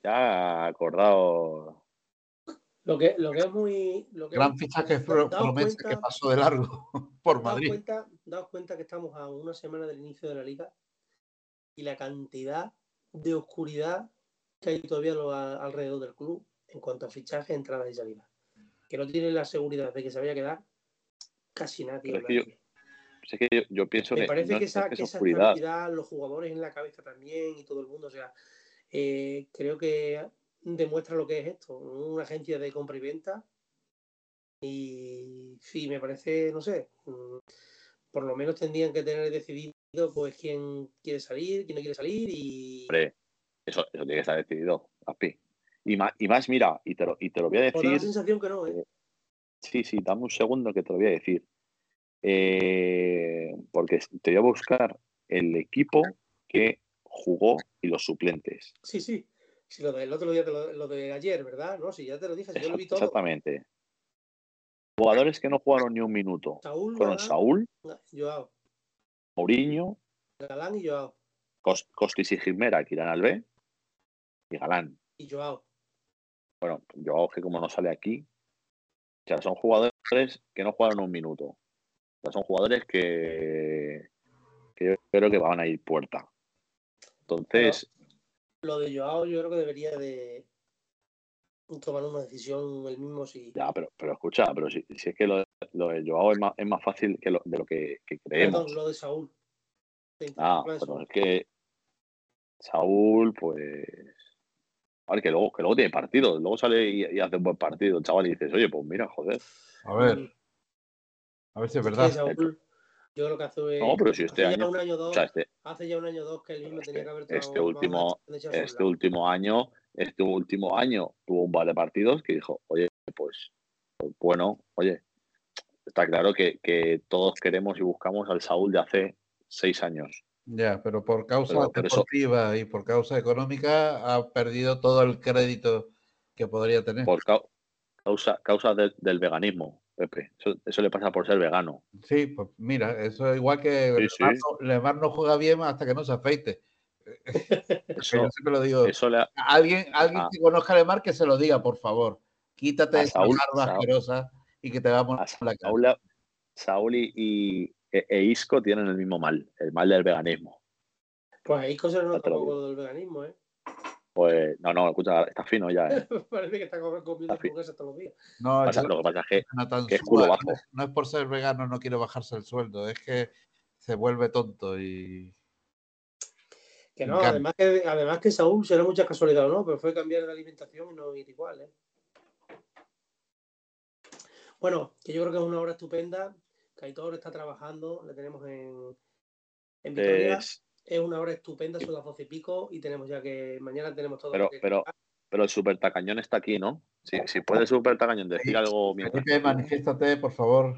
Ya acordado. Lo que, lo que es muy... Lo que Gran fichaje promesa que pasó de largo por daos Madrid. cuenta, daos cuenta que estamos a una semana del inicio de la liga y la cantidad de oscuridad que hay todavía lo- a- alrededor del club en cuanto a fichajes, entradas y salidas. Que no tienen la seguridad de que se vaya a quedar casi nadie. Pero es que yo- nadie. Es que yo, yo pienso Me que, parece no que es- esa, es que esa estabilidad, los jugadores en la cabeza también y todo el mundo, o sea, eh, creo que demuestra lo que es esto, una agencia de compra y venta. Y sí, me parece, no sé, mm, por lo menos tendrían que tener decidido pues quién quiere salir, quién no quiere salir y Hombre, eso, eso tiene que estar decidido, Gaspi. Y más, y más, mira, y te lo, y te lo voy a da la decir. sensación que no, ¿eh? eh, Sí, sí, dame un segundo que te lo voy a decir. Eh, porque te voy a buscar el equipo que jugó y los suplentes. Sí, sí. Sí, lo del otro día, te lo, lo de ayer, ¿verdad? No, sí, ya te lo dije, si yo lo vi todo. Exactamente. Jugadores que no jugaron ni un minuto. Saúl, Fueron Galán, Saúl, Joao, Mourinho, Galán y Joao. Cos- Costis y Gimera, que irán al B, y Galán. Y Joao. Bueno, yo que como no sale aquí, o sea, son jugadores que no jugaron un minuto. O sea, son jugadores que, que yo creo que van a ir puerta. Entonces, Lo de Joao yo creo que debería de tomar una decisión él mismo si... ya, pero, pero escucha, pero si, si es que lo, de- lo de Joao es más, es más fácil que lo, de lo que, que creemos. Perdón, lo de Saúl. Ah, pero es que Saúl, pues. A ver, que luego, que luego tiene partido, luego sale y, y hace un buen partido, el chaval, y dices, oye, pues mira, joder. A ver, Mm, a ver si es verdad. Saúl, yo creo que hace, No, pero si este hace ya año- un año o O dos, sea, este, hace ya un año o dos que él mismo tenía que haber tomado este último, este último año, este último año tuvo un par de partidos que dijo, oye, pues, pues bueno, oye, está claro que, que todos queremos y buscamos al Saúl de hace seis años. Ya, pero por causa Pero por eso- deportiva y por causa económica ha perdido todo el crédito que podría tener. Por cau- causa, causa del- del veganismo. Pepe. Eso, eso le pasa por ser vegano. Sí, pues mira, eso es igual que Sí, sí. Lemar, no, Lemar no juega bien hasta que no se afeite. Eso, Yo siempre lo digo. eso le ha- Alguien, alguien Ah. que conozca a Lemar que se lo diga, por favor. Quítate esa barba asquerosa y que te va a a la cara. Saúl, y- e, e Isco tienen el mismo mal, el mal del veganismo. Pues no te lo tampoco digo. del veganismo, ¿eh? Pues no, no, escucha, está fino ya. ¿eh? Parece que está comiendo hamburguesas todos los días. No, Pasa- yo- lo que pasa es que Jonathan que es culo bajo. no es- no por ser vegano, no quiero bajarse el sueldo, es que se vuelve tonto y Que no, además que, además que Saúl será mucha casualidad o no, pero fue cambiar la alimentación y no ir igual, ¿eh? Bueno, que yo creo que es una obra estupenda. Caitor está trabajando, le tenemos en, en Vitoria. es- Es una hora estupenda, son las doce y pico y tenemos ya que mañana tenemos todo. pero, que- pero, pero el super tacañón está aquí, ¿no? Si, si puede el super tacañón decir algo mientras, Felipe, manifiéstate, por favor.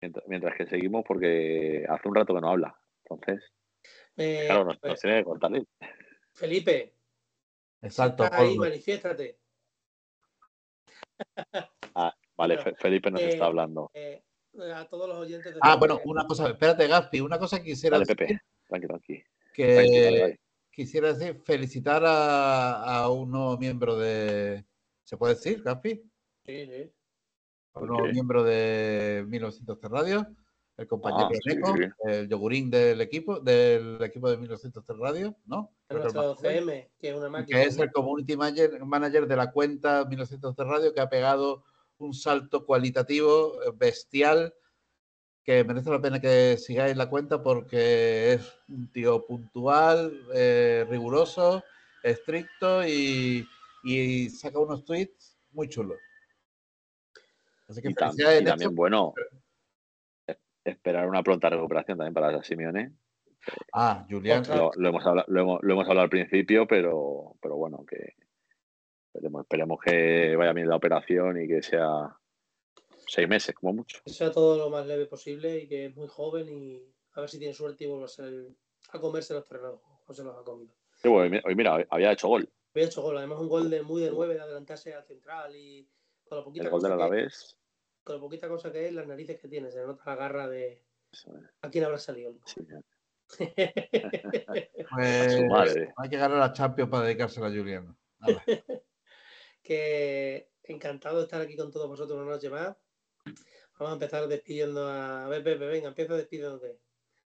mientras, mientras que seguimos, porque hace un rato que no habla. Entonces, Eh, claro, nos, pues, nos tiene que contar él. Felipe, Exacto, estás ahí, manifiéstate. Vale, Bueno, Fe- Felipe nos eh, está hablando. Eh, a todos los oyentes de Ah, bueno, Felipe, una cosa, espérate, Gaspi, una cosa que quisiera Dale, decir, Pepe, tranquilo aquí. que Tranqui, dale. quisiera decir, felicitar a, a un nuevo miembro de, ¿se puede decir, Gaspi? sí, sí. A un nuevo Ok. miembro de 1900 Radio, el compañero Ah, sí. Neco, el yogurín del equipo, del equipo de 1900 Radio, ¿no? Que el. CM, que es una máquina. que es el community manager, manager de la cuenta 1900 Radio, que ha pegado un salto cualitativo eh, bestial, que merece la pena que sigáis la cuenta porque es un tío puntual, eh, riguroso, estricto y, y saca unos tweets muy chulos. Así que Y, también, Neco. bueno, es- esperar una pronta recuperación también para Simeone. Ah, Julián. Lo, lo hemos hablado, lo, hemos, lo hemos hablado al principio, pero, pero bueno, que esperemos, esperemos que vaya bien la operación y que sea seis meses, como mucho. que sea todo lo más leve posible y que es muy joven y a ver si tiene suerte y vuelve a, ser- a comerse los terrenos o se los ha comido. Sí, bueno, hoy mi- hoy mira, había hecho gol. Había hecho gol, además un gol de muy de nueve, de adelantarse al central y con la poquita, El gol cosa, que, Alavés. con la poquita cosa que es, las narices que tiene, se nota la garra de a quién habrá salido. sí, pues, su madre. hay que ganar a Champions para dedicársela a Julián. Nada. que encantado de estar aquí con todos vosotros una noche más. Vamos a empezar despidiendo a... A ver, Pepe, venga, empieza despidiéndote.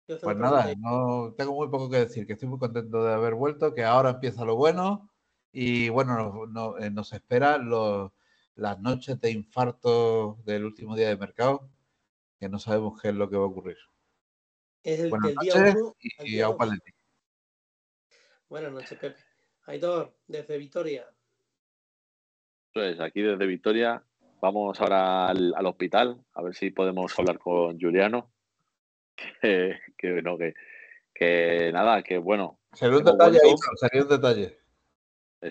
Pues nada, no tengo muy poco que decir, que estoy muy contento de haber vuelto, que ahora empieza lo bueno y bueno, nos, no- eh, nos espera los- las noches de infarto del último día de mercado, que no sabemos qué es lo que va a ocurrir. Es el Buenas día noches 1 al y, y día 2. Leti. Buenas noches, Pepe. Aitor, desde Vitoria. Pues aquí desde Victoria vamos ahora al, al hospital a ver si podemos hablar con Juliano. Que, que, no, que, que nada, que bueno, Sería un detalle. Aitor, sería un detalle.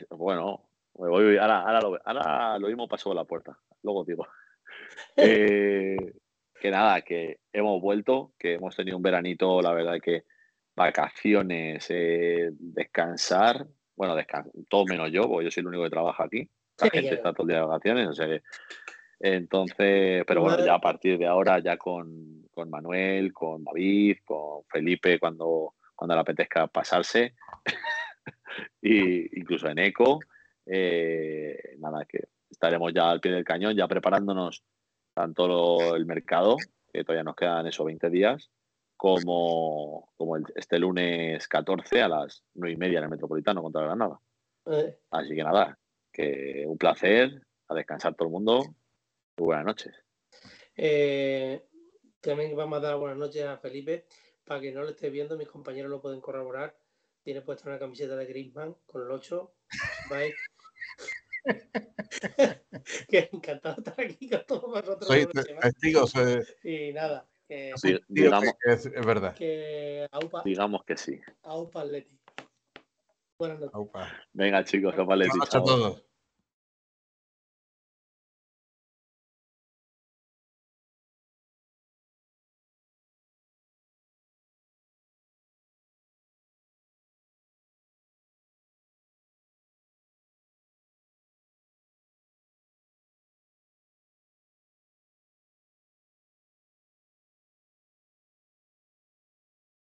bueno, me voy, ahora, ahora, lo, ahora lo mismo pasó por la puerta, luego digo. Eh, que nada, que hemos vuelto, que hemos tenido un veranito, la verdad que vacaciones, eh, descansar, bueno, descansar, todo menos yo, porque yo soy el único que trabaja aquí. La gente está todo el día de vacaciones, o sea que- Entonces, pero bueno, ya a partir de ahora, ya con, con Manuel, con David, con Felipe, cuando, cuando le apetezca pasarse, y incluso en Eco, eh, nada, que estaremos ya al pie del cañón, ya preparándonos tanto lo- el mercado, que todavía nos quedan esos 20 días, como, como el- este lunes 14 a las 9 y media en el Metropolitano contra Granada. Eh, Así que nada, que un placer, a descansar todo el mundo. Muy buenas noches. eh, también vamos a dar buenas noches a Felipe. Para que no lo esté viendo, mis compañeros lo pueden corroborar. Tiene puesta una camiseta de Griezmann con el 8. sepáis. que encantado de estar aquí con todos vosotros. Soy una noche más. testigo, soy Y nada, que, Sí, testigo digamos, que es, es verdad. que aupa, digamos que sí. aupa Atleti. Buenas noches. Aupa. Venga, chicos, os vale, Buenas noches a todos.